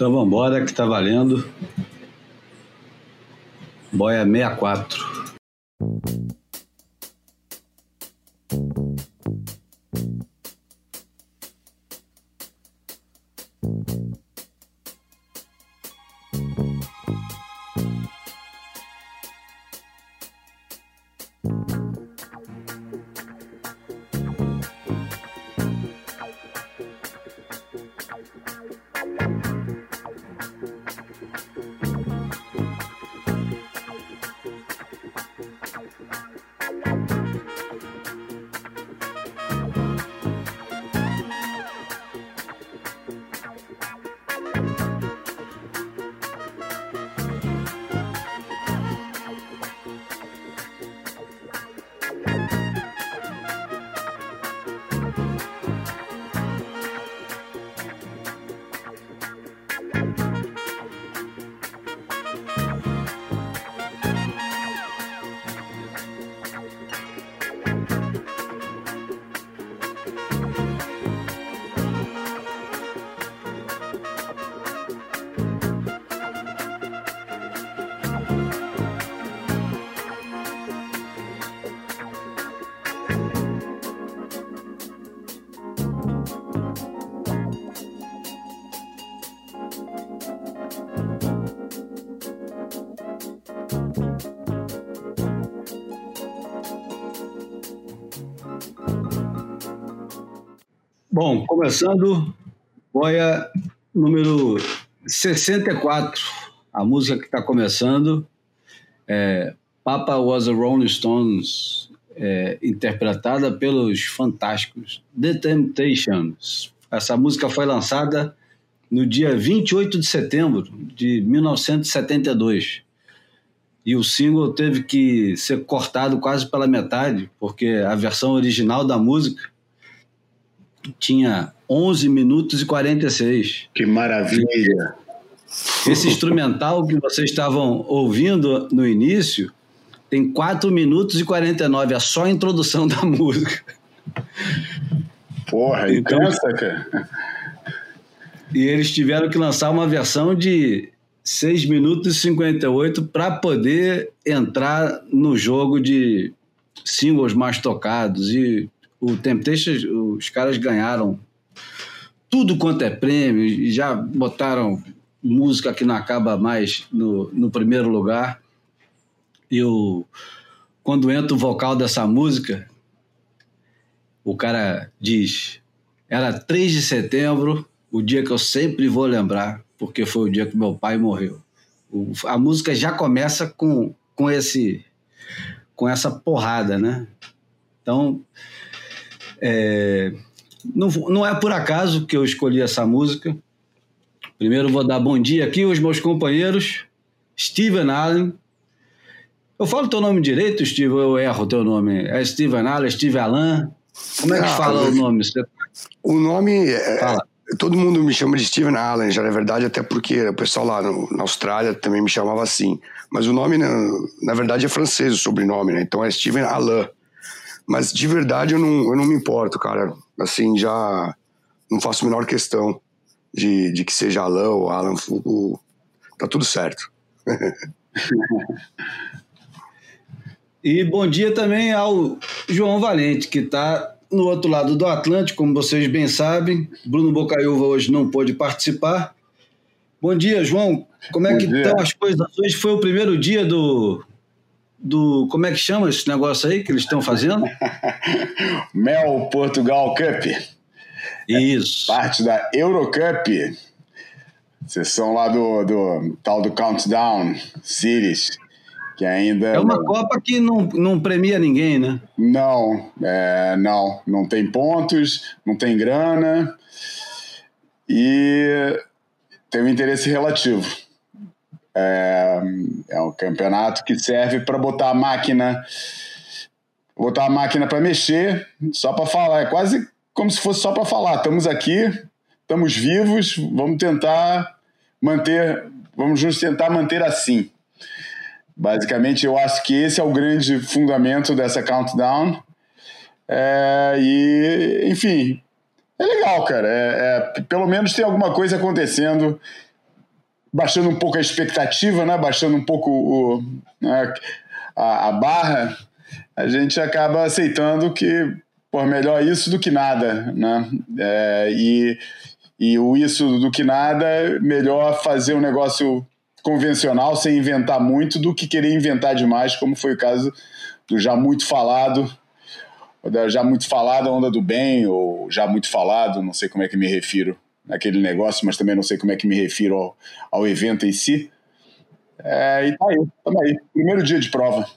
Então vamos embora que tá valendo. Boia 64. Bom, começando, boia número 64. A música que está começando é Papa Was a Rolling Stones, é, interpretada pelos fantásticos The Temptations. Essa música foi lançada no dia 28 de setembro de 1972. E o single teve que ser cortado quase pela metade, porque a versão original da música tinha 11 minutos e 46. Que maravilha! Esse instrumental que vocês estavam ouvindo no início tem 4 minutos e 49, é só a introdução da música. Porra, então, intensa, cara. E eles tiveram que lançar uma versão de 6 minutos e 58 para poder entrar no jogo de singles mais tocados. E o Temptation, os caras ganharam tudo quanto é prêmio e já botaram música que não acaba mais no, no primeiro lugar. E o, quando entra o vocal dessa música, o cara diz: era 3 de setembro, o dia que eu sempre vou lembrar, porque foi o dia que meu pai morreu. O, a música já começa com, com esse com essa porrada, né? Então, é, não, não é por acaso que eu escolhi essa música. Primeiro vou dar bom dia aqui aos meus companheiros, Steven Allen. Eu falo teu nome direito, Steve, ou eu erro o teu nome? É Steven Allen, Steve Alan? Como é que ah, fala o nome? O nome é, fala. Todo mundo me chama de Steven Allen, já é verdade, até porque o pessoal lá no, na Austrália também me chamava assim. Mas o nome, na, na verdade, é francês, o sobrenome, né? Então é Steven Alain. Mas de verdade eu não, eu não me importo, cara. Assim, já não faço a menor questão de, de que seja Alain ou Alan. O, tá tudo certo. e bom dia também ao João Valente, que está no outro lado do Atlântico, como vocês bem sabem. Bruno Bocaiúva hoje não pôde participar. Bom dia, João. Como é bom que dia. estão as coisas hoje? Foi o primeiro dia do, do. Como é que chama esse negócio aí que eles estão fazendo? Mel Portugal Cup. Isso. É parte da Eurocup. Sessão lá do, do tal do Countdown Series. Que ainda. É uma Copa que não, não premia ninguém, né? Não, é, não. Não tem pontos, não tem grana. E tem um interesse relativo. É, é um campeonato que serve para botar a máquina, botar a máquina para mexer, só para falar. É quase como se fosse só para falar. Estamos aqui, estamos vivos, vamos tentar manter, vamos nos tentar manter assim. Basicamente, eu acho que esse é o grande fundamento dessa countdown. É, e, enfim, é legal, cara. É, é, pelo menos tem alguma coisa acontecendo baixando um pouco a expectativa, né? baixando um pouco o, né? a, a, barra, a gente acaba aceitando que por melhor isso do que nada, né? É, e, e o isso do que nada, melhor fazer um negócio convencional sem inventar muito do que querer inventar demais, como foi o caso do já muito falado, já muito falado a onda do bem, ou já muito falado, não sei como é que me refiro naquele negócio, mas também não sei como é que me refiro ao, ao evento em si. É, e tá aí, tamo aí. Primeiro dia de prova.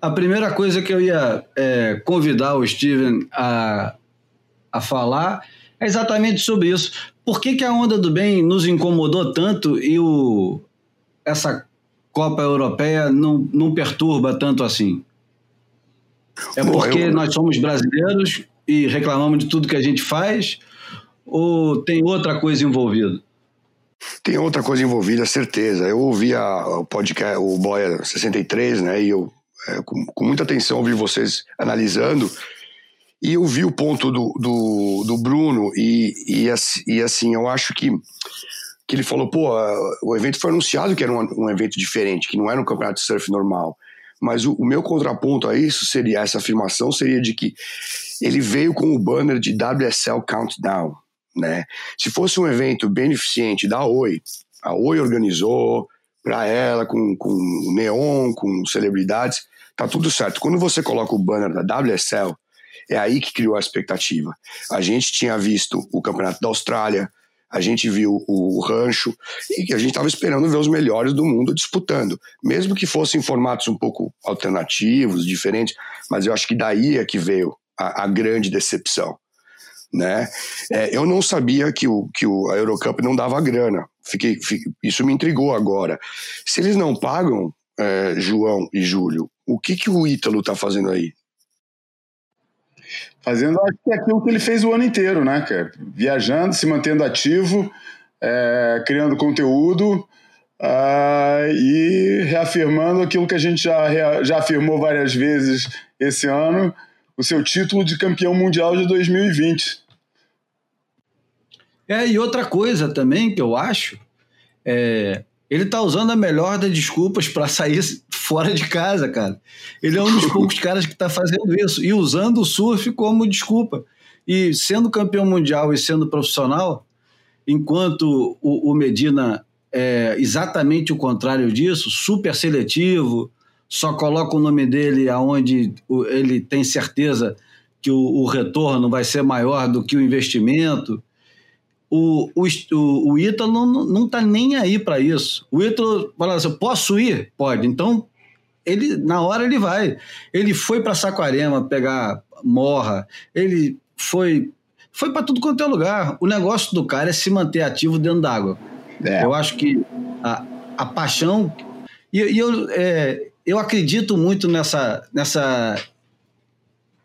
A primeira coisa que eu ia é, convidar o Steven a, a falar é exatamente sobre isso. Por que, que a onda do bem nos incomodou tanto e o, essa Copa Europeia não, não perturba tanto assim? É porque eu... nós somos brasileiros e reclamamos de tudo que a gente faz ou tem outra coisa envolvida? Tem outra coisa envolvida, certeza. Eu ouvi a, o podcast, o Boia 63, né? E eu, é, com, com, muita atenção, ouvi vocês analisando. E eu vi o ponto do, do, do Bruno. E, e, e, assim, eu acho que, que ele falou: pô, o evento foi anunciado que era um, um evento diferente, que não era um campeonato de surf normal. Mas o, o meu contraponto a isso seria, essa afirmação seria de que ele veio com o banner de WSL Countdown né? Se fosse um evento beneficente da Oi, a Oi organizou para ela com, com neon, com celebridades, tá tudo certo. Quando você coloca o banner da WSL, é aí que criou a expectativa. A gente tinha visto o Campeonato da Austrália, a gente viu o rancho e a gente estava esperando ver os melhores do mundo disputando, mesmo que fossem formatos um pouco alternativos, diferentes, mas eu acho que daí é que veio a, a grande decepção né? É, eu não sabia que, o, que o, a Eurocup não dava grana. Fiquei, fiquei, isso me intrigou agora. Se eles não pagam, é, João e Júlio, o que, que o Ítalo está fazendo aí? Fazendo acho que é aquilo que ele fez o ano inteiro, né, cara? Viajando, se mantendo ativo, é, criando conteúdo uh, e reafirmando aquilo que a gente já, já afirmou várias vezes esse ano, o seu título de campeão mundial de 2020. É, e outra coisa também que eu acho, é, ele tá usando a melhor das desculpas para sair fora de casa, cara. Ele é um dos poucos caras que está fazendo isso e usando o surf como desculpa. E sendo campeão mundial e sendo profissional, enquanto o, o Medina é exatamente o contrário disso, super seletivo, só coloca o nome dele aonde ele tem certeza que o, o retorno vai ser maior do que o investimento o, o, o Ítalo não, não tá nem aí para isso. O Ítalo fala assim: posso ir? Pode. Então, ele na hora ele vai. Ele foi para Saquarema pegar morra, ele foi foi para tudo quanto é lugar. O negócio do cara é se manter ativo dentro d'água. É. Eu acho que a, a paixão. E, e eu, é, eu acredito muito nessa, nessa,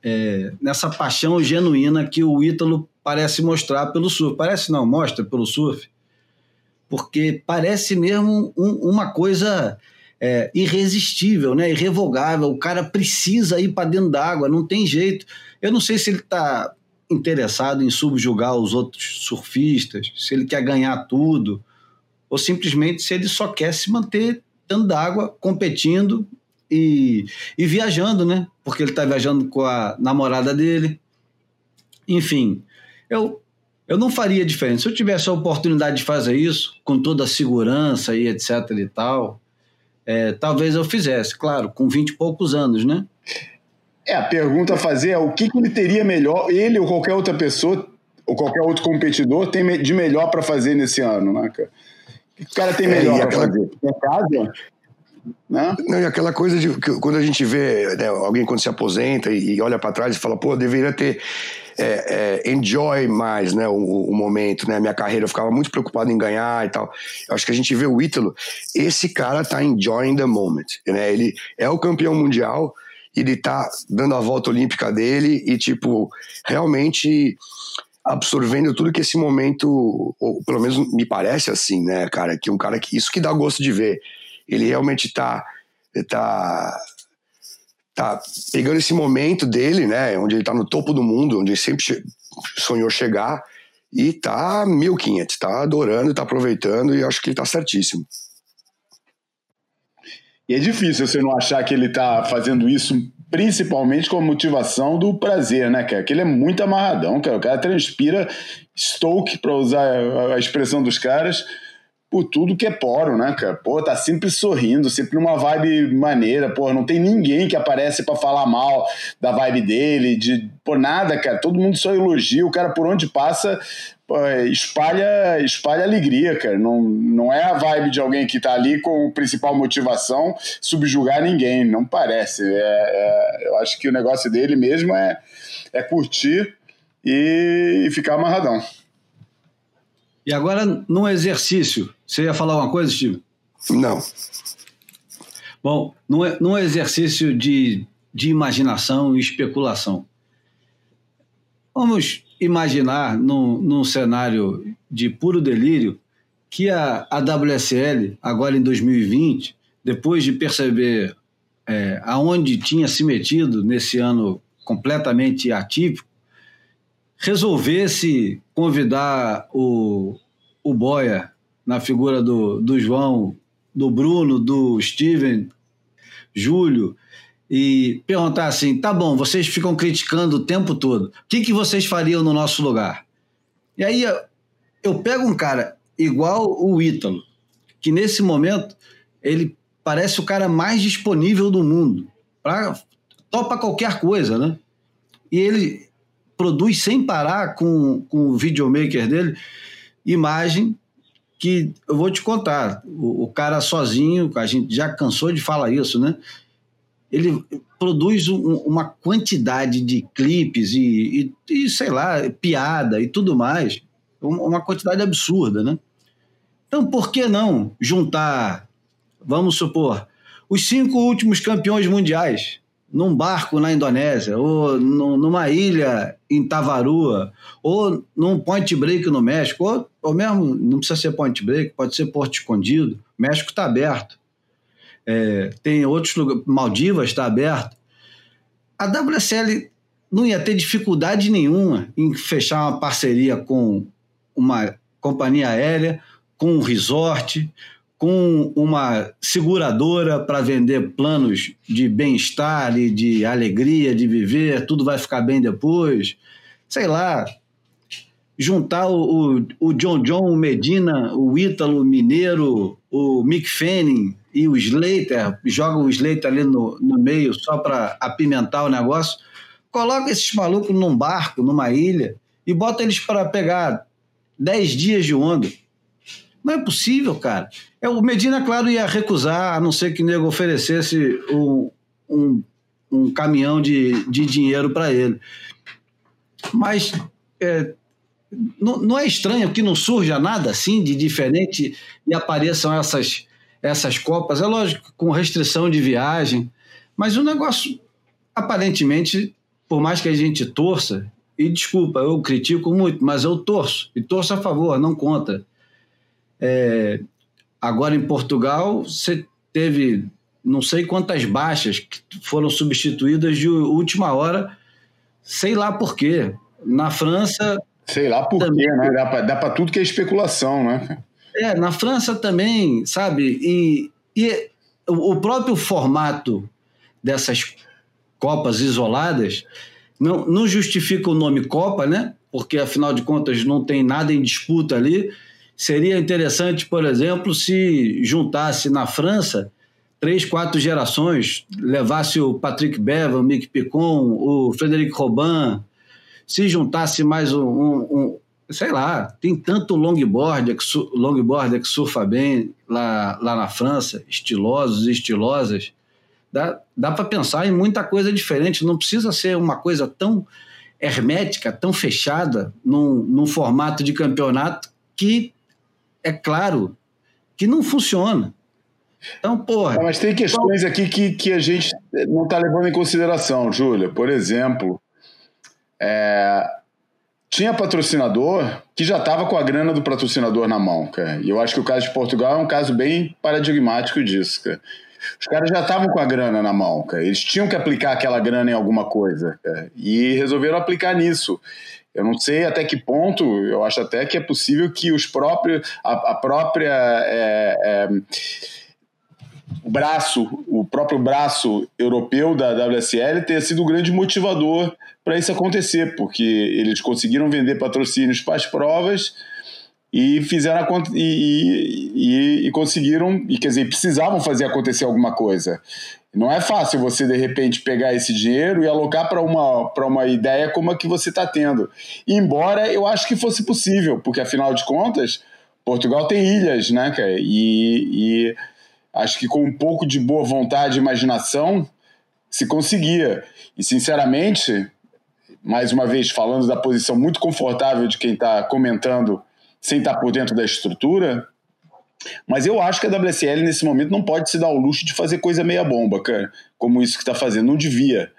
é, nessa paixão genuína que o Ítalo parece mostrar pelo surf. Parece não, mostra pelo surf. Porque parece mesmo um, uma coisa é, irresistível, né? irrevogável. O cara precisa ir para dentro d'água, não tem jeito. Eu não sei se ele está interessado em subjugar os outros surfistas, se ele quer ganhar tudo, ou simplesmente se ele só quer se manter dentro d'água, competindo e, e viajando, né? Porque ele está viajando com a namorada dele. Enfim, eu, eu não faria diferente. Se eu tivesse a oportunidade de fazer isso, com toda a segurança e etc e tal, é, talvez eu fizesse, claro, com 20 e poucos anos, né? É, a pergunta a fazer é o que, que ele teria melhor, ele ou qualquer outra pessoa, ou qualquer outro competidor, tem de melhor para fazer nesse ano, né, cara? O cara tem é, melhor é, aquela... fazer? É casa? Né? Não, e aquela coisa de que, quando a gente vê né, alguém quando se aposenta e, e olha para trás e fala, pô, deveria ter é, é, enjoy mais né, o, o, momento, né? Minha carreira eu ficava muito preocupado em ganhar e tal. Eu acho que a gente vê o Ítalo, esse cara tá enjoying the moment, né? Ele é o campeão mundial, ele tá dando a volta olímpica dele e, tipo, realmente absorvendo tudo que esse momento, ou pelo menos me parece assim, né, cara, que um cara que isso que dá gosto de ver. Ele realmente tá tá tá pegando esse momento dele, né, onde ele tá no topo do mundo, onde ele sempre sonhou chegar, E tá 1500, tá adorando, tá aproveitando e acho que ele tá certíssimo. E é difícil você não achar que ele tá fazendo isso principalmente com a motivação do prazer, né, cara? Que ele é muito amarradão, cara. O cara transpira Stoke, para usar a expressão dos caras, por tudo que é poro, né, cara? Pô, tá sempre sorrindo, sempre numa vibe maneira, pô, não tem ninguém que aparece para falar mal da vibe dele, de, por nada, cara. Todo mundo só elogia, o cara por onde passa pô, espalha, espalha alegria, cara. Não, não é a vibe de alguém que tá ali com principal motivação subjugar ninguém, não parece. É, é, eu acho que o negócio dele mesmo é, é curtir e, e ficar amarradão. E agora, num exercício, você ia falar uma coisa, Steve? Não. Bom, num, num exercício de, de imaginação e especulação. Vamos imaginar, num, num cenário de puro delírio, que a, a WSL, agora em 2020, depois de perceber é, aonde tinha se metido nesse ano completamente atípico, resolvesse convidar o, o Boia, na figura do, do João, do Bruno, do Steven, Júlio, e perguntar assim: tá bom, vocês ficam criticando o tempo todo, o que, que vocês fariam no nosso lugar? E aí eu pego um cara igual o Ítalo, que nesse momento ele parece o cara mais disponível do mundo, pra, topa qualquer coisa, né? E ele produz sem parar com, com o videomaker dele imagem que eu vou te contar. O, o, cara sozinho, a gente já cansou de falar isso, né? Ele produz um, uma quantidade de clipes e, e, e, sei lá, piada e tudo mais, uma quantidade absurda, né? Então, por que não juntar, vamos supor, os cinco últimos campeões mundiais? num barco na Indonésia, ou numa ilha em Tavarua, ou num point break no México, ou, ou mesmo, não precisa ser point break, pode ser Porto Escondido, o México está aberto. É, tem outros lugares, Maldivas está aberto. A WSL não ia ter dificuldade nenhuma em fechar uma parceria com uma companhia aérea, com um resort, com uma seguradora para vender planos de bem-estar e de alegria de viver, tudo vai ficar bem depois. Sei lá, juntar o, o, o John John, o Medina, o Ítalo, Mineiro, o Mick Fanning e o Slater, joga o Slater ali no, no meio só para apimentar o negócio. Coloca esses malucos num barco, numa ilha, e bota eles para pegar 10 dias de onda não é possível, cara. É, o Medina, claro, ia recusar, a não ser que o nego oferecesse um, um, um caminhão de, de dinheiro para ele. Mas é, não, não, é estranho que não surja nada assim de diferente e apareçam essas, essas Copas. É lógico, com restrição de viagem, mas o negócio, aparentemente, por mais que a gente torça, e desculpa, eu critico muito, mas eu torço, e torço a favor, não contra. É, agora em Portugal, você teve não sei quantas baixas que foram substituídas de última hora, sei lá por quê. Na França. Sei lá por também, quê, né? Dá para tudo que é especulação, né? É, na França também, sabe? E, e o próprio formato dessas Copas isoladas não, não justifica o nome Copa, né? Porque afinal de contas não tem nada em disputa ali Seria interessante, por exemplo, se juntasse na França três, quatro gerações, levasse o Patrick Bevan, o Mick Picon, o Frederic Robin, se juntasse mais um, um, um sei lá, tem tanto longboard que, longboard que surfa bem lá, lá na França, estilosos e estilosas. Dá, dá para pensar em muita coisa diferente, não precisa ser uma coisa tão hermética, tão fechada, num, num formato de campeonato que é claro que não funciona. Então, porra. mas tem questões aqui que, que a gente não está levando em consideração, Júlia. Por exemplo, é, tinha patrocinador que já estava com a grana do patrocinador na mão, cara. E eu acho que o caso de Portugal é um caso bem paradigmático disso, cara. Os caras já estavam com a grana na mão, cara. Eles tinham que aplicar aquela grana em alguma coisa, cara. E resolveram aplicar nisso. Eu não sei até que ponto, eu acho até que é possível que os próprios, a, a própria é, é, braço, o próprio braço europeu da WSL tenha sido o grande motivador para isso acontecer, porque eles conseguiram vender patrocínios para as provas e fizeram a, e, e, e, conseguiram, e quer dizer, precisavam fazer acontecer alguma coisa. Não é fácil você, de repente, pegar esse dinheiro e alocar para uma, uma ideia como a que você está tendo. Embora eu acho que fosse possível, porque afinal de contas, Portugal tem ilhas, né, cara? E, e acho que com um pouco de boa vontade e imaginação se conseguia. E, sinceramente, mais uma vez, falando da posição muito confortável de quem está comentando sem estar tá por dentro da estrutura, mas eu acho que a WSL nesse momento não pode se dar o luxo de fazer coisa meia bomba, cara, como isso que está fazendo. Não devia.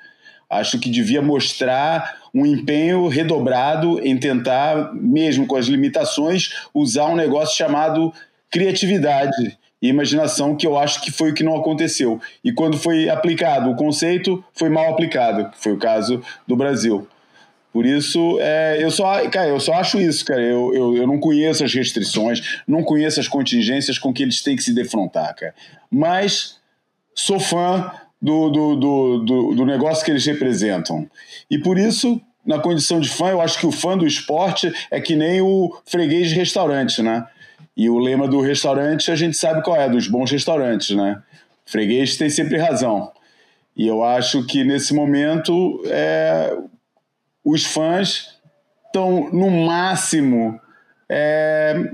Acho que devia mostrar um empenho redobrado em tentar, mesmo com as limitações, usar um negócio chamado criatividade e imaginação, que eu acho que foi o que não aconteceu. E quando foi aplicado o conceito, foi mal aplicado, que foi o caso do Brasil. Por isso, é, eu, só, cara, eu só acho isso, cara. Eu, eu, eu não conheço as restrições, não conheço as contingências com que eles têm que se defrontar, cara. Mas sou fã do, do, do, do, do negócio que eles representam. E por isso, na condição de fã, eu acho que o fã do esporte é que nem o freguês de restaurante, né? E o lema do restaurante a gente sabe qual é, dos bons restaurantes, né? Freguês tem sempre razão. E eu acho que nesse momento é, os fãs estão no máximo é,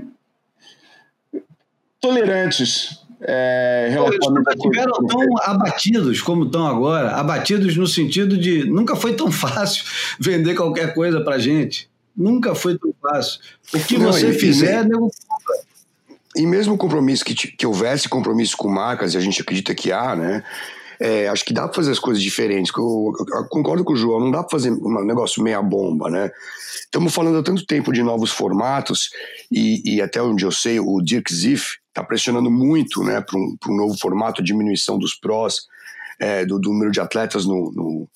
tolerantes. É, nunca estiveram tão abatidos como estão agora, abatidos no sentido de nunca foi tão fácil vender qualquer coisa para gente. Nunca foi tão fácil. O que Não, você fizer, nego e mesmo compromisso que, que houvesse compromisso com marcas, e a gente acredita que há, né? É, acho que dá para fazer as coisas diferentes. Eu, eu, eu, concordo com o João, não dá para fazer um negócio meia bomba, né? Estamos falando há tanto tempo de novos formatos e, e até onde eu sei, o Dirk Ziff está pressionando muito, né, para um, um, novo formato, diminuição dos prós, é, do, do, número de atletas no, no,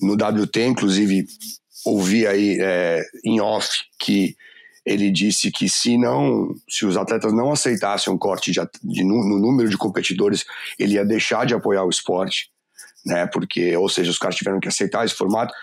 no WT, inclusive ouvi aí é, em off que ele disse que se não, se os atletas não aceitassem um corte de, de, no número de competidores, ele ia deixar de apoiar o esporte, né? Porque, ou seja, os caras tiveram que aceitar esse formato.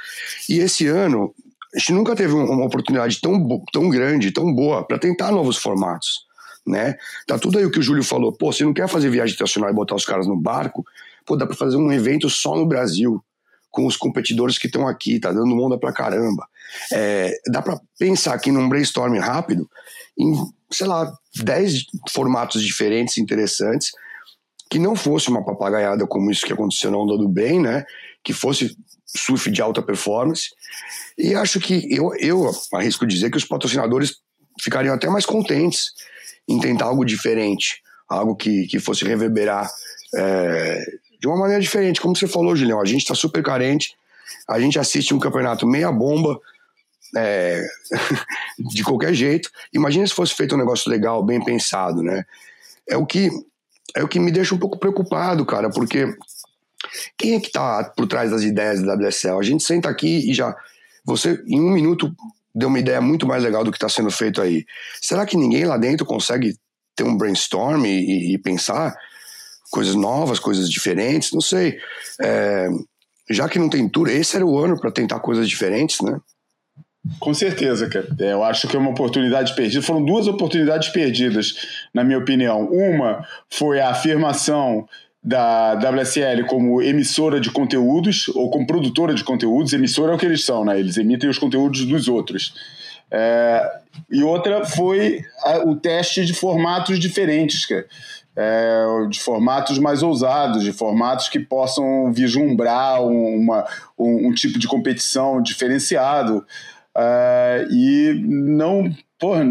E esse ano a gente nunca teve uma oportunidade tão, tão grande, tão boa para tentar novos formatos, né? Tá tudo aí o que o Júlio falou. Pô, você não quer fazer viagem internacional e botar os caras no barco? Pô, dá para fazer um evento só no Brasil com os competidores que estão aqui, tá dando onda pra caramba. É, dá para pensar aqui num brainstorm rápido em, sei lá, 10 formatos diferentes, interessantes, que não fosse uma papagaiada como isso que aconteceu na Onda do Bem, né? Que fosse surf de alta performance. E acho que eu, eu arrisco dizer que os patrocinadores ficariam até mais contentes em tentar algo diferente, algo que, que fosse reverberar é, de uma maneira diferente. Como você falou, Julião, a gente está super carente, a gente assiste um campeonato meia bomba, é, de qualquer jeito. Imagina se fosse feito um negócio legal, bem pensado, né? É o que é o que me deixa um pouco preocupado, cara, porque quem é que tá por trás das ideias da WSL? A gente senta aqui e já você em um minuto deu uma ideia muito mais legal do que está sendo feito aí. Será que ninguém lá dentro consegue ter um brainstorm e, e pensar coisas novas, coisas diferentes? Não sei. É, já que não tem tour, esse era o ano para tentar coisas diferentes, né? Com certeza, cara. É, eu acho que é uma oportunidade perdida. Foram duas oportunidades perdidas, na minha opinião. Uma foi a afirmação da WSL como emissora de conteúdos ou como produtora de conteúdos. Emissora é o que eles são, né? Eles emitem os conteúdos dos outros. É, e outra foi a, o teste de formatos diferentes, cara é, de formatos mais ousados, de formatos que possam vislumbrar uma, um, um tipo de competição diferenciado. É, e não, porra,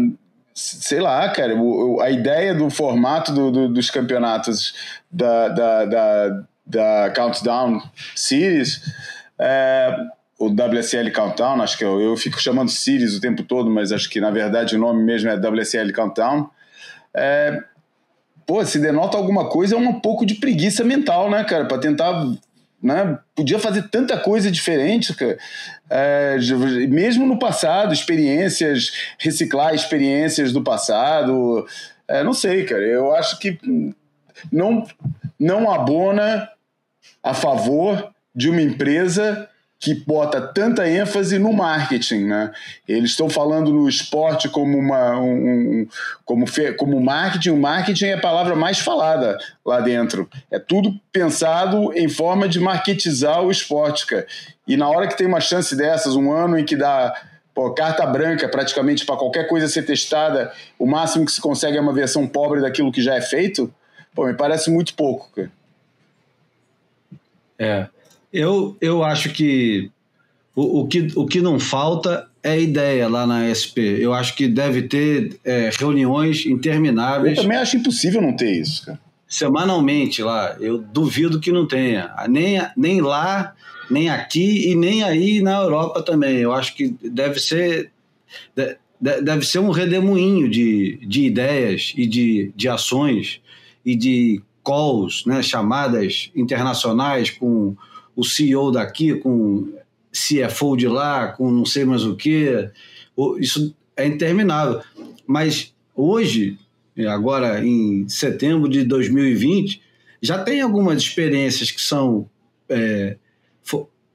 sei lá, cara, a ideia do formato do, do, dos campeonatos da, da, da, da Countdown Series, é, o WSL Countdown, acho que eu, eu fico chamando Series o tempo todo, mas acho que na verdade o nome mesmo é WSL Countdown. É, pô, se denota alguma coisa, é um pouco de preguiça mental, né, cara? Para tentar né? Podia fazer tanta coisa diferente, cara. É, mesmo no passado, experiências, reciclar experiências do passado. É, não sei, cara. Eu acho que não, não abona a favor de uma empresa que bota tanta ênfase no marketing, né? Eles estão falando no esporte como uma um, como como marketing. O marketing é a palavra mais falada lá dentro. É tudo pensado em forma de marketizar o esporte, cara. E na hora que tem uma chance dessas, um ano em que dá pô, carta branca praticamente para qualquer coisa ser testada, o máximo que se consegue é uma versão pobre daquilo que já é feito. Pô, me parece muito pouco, cara. É. Eu, eu acho que o, o que o que não falta é ideia lá na SP. Eu acho que deve ter é, reuniões intermináveis. Eu também acho impossível não ter isso, cara. Semanalmente lá. Eu duvido que não tenha. Nem, nem lá, nem aqui e nem aí na Europa também. Eu acho que deve ser. Deve ser um redemoinho de, de ideias e de, de ações e de calls, né, chamadas internacionais com o CEO daqui, com CFO de lá, com não sei mais o que. Isso é interminável. Mas hoje, agora em setembro de 2020, já tem algumas experiências que são é,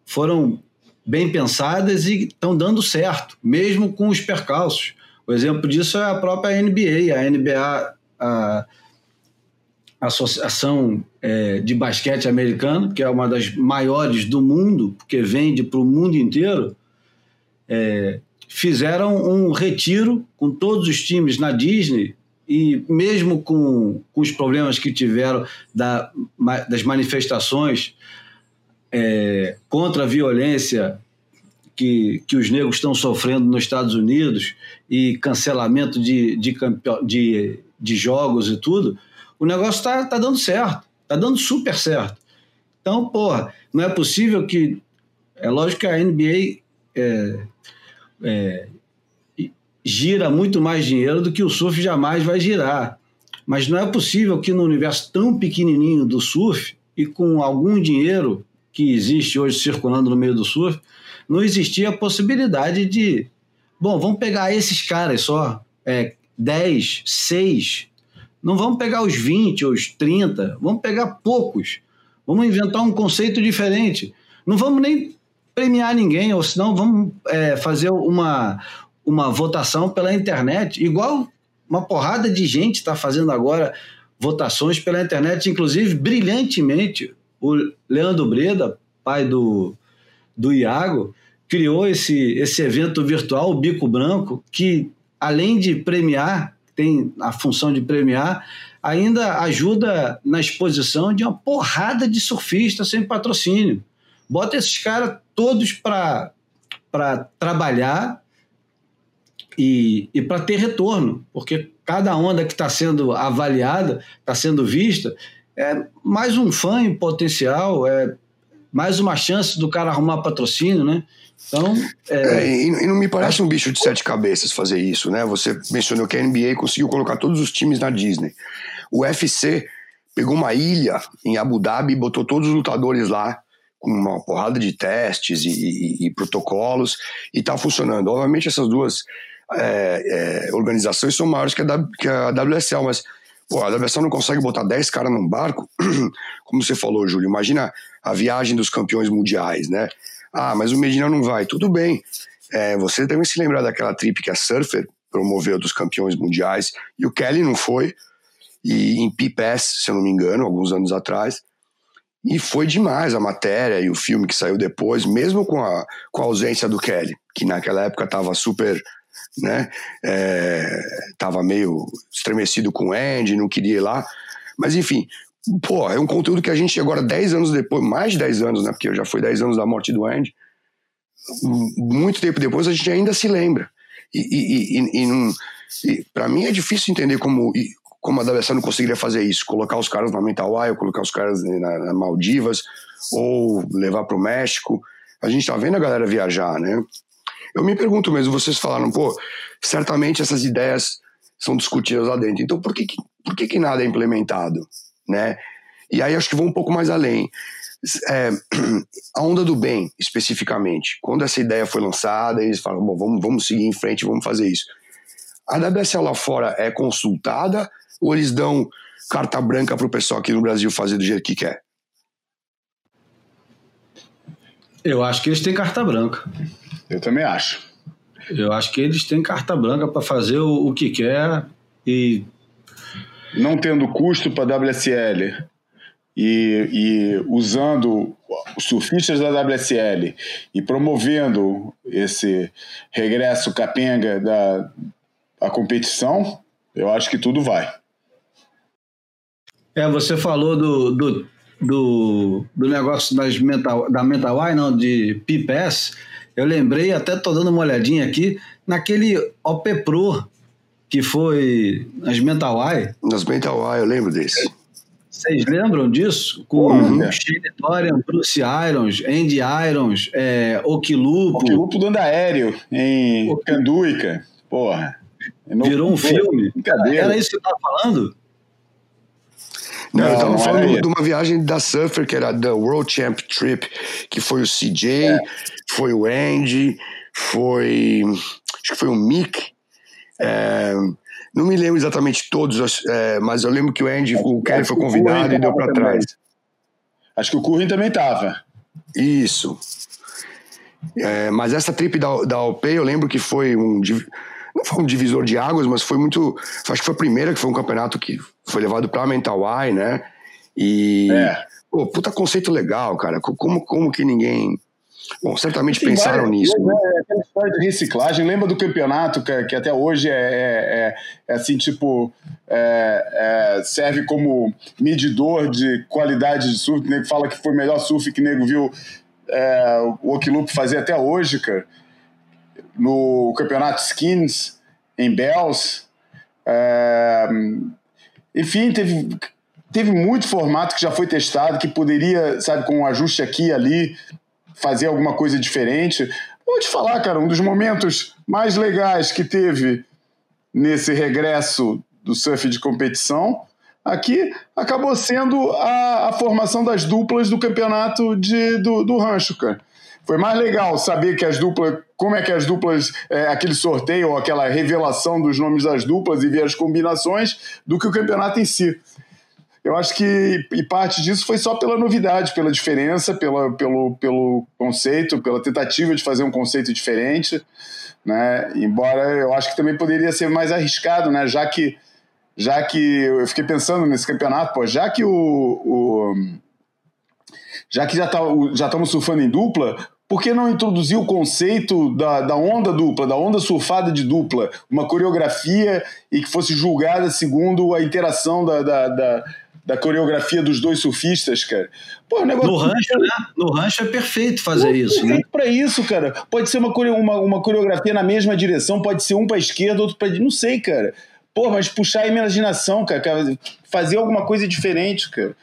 foram bem pensadas e estão dando certo, mesmo com os percalços. O exemplo disso é a própria NBA. A NBA, a, Associação é, de Basquete Americano, que é uma das maiores do mundo, porque vende para o mundo inteiro, é, fizeram um retiro com todos os times na Disney e mesmo com, com os problemas que tiveram da, das manifestações é, contra a violência que, que os negros estão sofrendo nos Estados Unidos e cancelamento de, de, de, de jogos e tudo, o negócio está tá dando certo, está dando super certo. Então, porra, não é possível que. É lógico que a NBA é, é, gira muito mais dinheiro do que o surf jamais vai girar. Mas não é possível que no universo tão pequenininho do surf e com algum dinheiro que existe hoje circulando no meio do surf, não existia a possibilidade de. Bom, vamos pegar esses caras só, é, 10, 6, não vamos pegar os 20 ou os 30, vamos pegar poucos. Vamos inventar um conceito diferente. Não vamos nem premiar ninguém, ou senão vamos é, fazer uma, uma votação pela internet, igual uma porrada de gente está fazendo agora votações pela internet, inclusive brilhantemente. O Leandro Breda, pai do, do Iago, criou esse, esse evento virtual, o Bico Branco, que além de premiar tem a função de premiar, ainda ajuda na exposição de uma porrada de surfistas sem patrocínio. Bota esses caras todos para trabalhar e, e para ter retorno, porque cada onda que está sendo avaliada, está sendo vista, é mais um fã em potencial, é mais uma chance do cara arrumar patrocínio, né? Então, é... É, e, não me parece um bicho de sete cabeças fazer isso, né? Você mencionou que a NBA conseguiu colocar todos os times na Disney. O UFC pegou uma ilha em Abu Dhabi e botou todos os lutadores lá com uma porrada de testes e, e, e protocolos e tá funcionando. Obviamente essas duas é, é organizações são maiores que a, que a WSL, mas pô, a WSL não consegue botar 10 caras num barco, como você falou, Júlio. Imagina a viagem dos campeões mundiais, né? Ah, mas o Medina não vai. Tudo bem. É, você também se lembrar daquela trip que a Surfer promoveu dos campeões mundiais e o Kelly não foi. E em PPS, se eu não me engano, alguns anos atrás. E foi demais a matéria e o filme que saiu depois, mesmo com a, com a ausência do Kelly, que naquela época estava super, né? É, tava meio estremecido com o Andy, não queria ir lá. Mas enfim, pô, é um conteúdo que a gente agora, 10 anos depois, mais de 10 anos, né? Porque já foi 10 anos da morte do Andy. Muito tempo depois a gente ainda se lembra. E, e, e, e para mim é difícil entender como, como a WSA não conseguiria fazer isso. Colocar os caras na Mentawai, ou colocar os caras na, na Maldivas, ou levar para o México. A gente tá vendo a galera viajar, né? Eu me pergunto mesmo, vocês falaram, pô, certamente essas ideias são discutidas lá dentro. Então por que, por que, que nada é implementado? Né? E aí acho que vou um pouco mais além. É, a onda do bem, especificamente. Quando essa ideia foi lançada, eles falaram: bom, vamos, vamos seguir em frente, vamos fazer isso. A WSL lá fora é consultada ou eles dão carta branca para o pessoal aqui no Brasil fazer do jeito que quer? Eu acho que eles têm carta branca. Eu também acho. Eu acho que eles têm carta branca para fazer o, o, que quer e. Não tendo custo para a WSL e, e usando surfistas da WSL e promovendo esse regresso capenga da a competição, eu acho que tudo vai. É, você falou do, do, do, do negócio das mental, da Mental não, de PPS. Eu lembrei, até tô dando uma olhadinha aqui, naquele OP Pro, que foi as Mental Eye. Nas Mental Eye, eu lembro desse. Vocês lembram disso? Com uhum. Shane Dorian, Bruce Irons, Andy Irons, é, Okilupo. Okilupo dando aéreo em Canduica. Porra. Virou um filme? Era isso que você estava falando? Não, eu estava falando de uma viagem da Surfer, que era da World Champ Trip, que foi o CJ, é. foi o Andy, foi. Acho que foi o Mick. É, não me lembro exatamente todos, é, mas eu lembro que o Andy, o Kelly foi convidado e deu para trás. Acho que o Curry também estava. Isso. É, mas essa trip da, da OP, eu lembro que foi um não foi um divisor de águas, mas foi muito. Acho que foi a primeira que foi um campeonato que foi levado pra Mental Eye, né? E. É. Pô, puta conceito legal, cara. Como, como que ninguém. Bom, certamente Tem pensaram nisso. Coisas, né? Aquela história de reciclagem. Lembra do campeonato que, que até hoje é, é, é, é assim, tipo, é, é, serve como medidor de qualidade de surf. O nego fala que foi o melhor surf que o nego viu é, o Okilup fazer até hoje, cara no campeonato Skins em Bells. É, enfim, teve, teve muito formato que já foi testado, que poderia, sabe, com um ajuste aqui e ali, fazer alguma coisa diferente. Vou te falar, cara, um dos momentos mais legais que teve nesse regresso do surf de competição aqui acabou sendo a, a formação das duplas do campeonato de, do, do rancho, cara. Foi mais legal saber que as duplas, como é que as duplas, é, aquele sorteio aquela revelação dos nomes das duplas e ver as combinações, do que o campeonato em si. Eu acho que e parte disso foi só pela novidade, pela diferença, pela, pelo, pelo conceito, pela tentativa de fazer um conceito diferente, né? Embora eu acho que também poderia ser mais arriscado, né? Já que já que eu fiquei pensando nesse campeonato, pô, já que o, o já que já tá, já estamos surfando em dupla, por que não introduzir o conceito da, da onda dupla, da onda surfada de dupla, uma coreografia e que fosse julgada segundo a interação da, da, da, da coreografia dos dois surfistas, cara? Pô, negócio no rancho, né? No rancho é perfeito fazer Pô, isso, perfeito né? para isso, cara. Pode ser uma, uma, uma coreografia na mesma direção, pode ser um para esquerda, outro para não sei, cara. Pô, mas puxar a imaginação, cara, fazer alguma coisa diferente, cara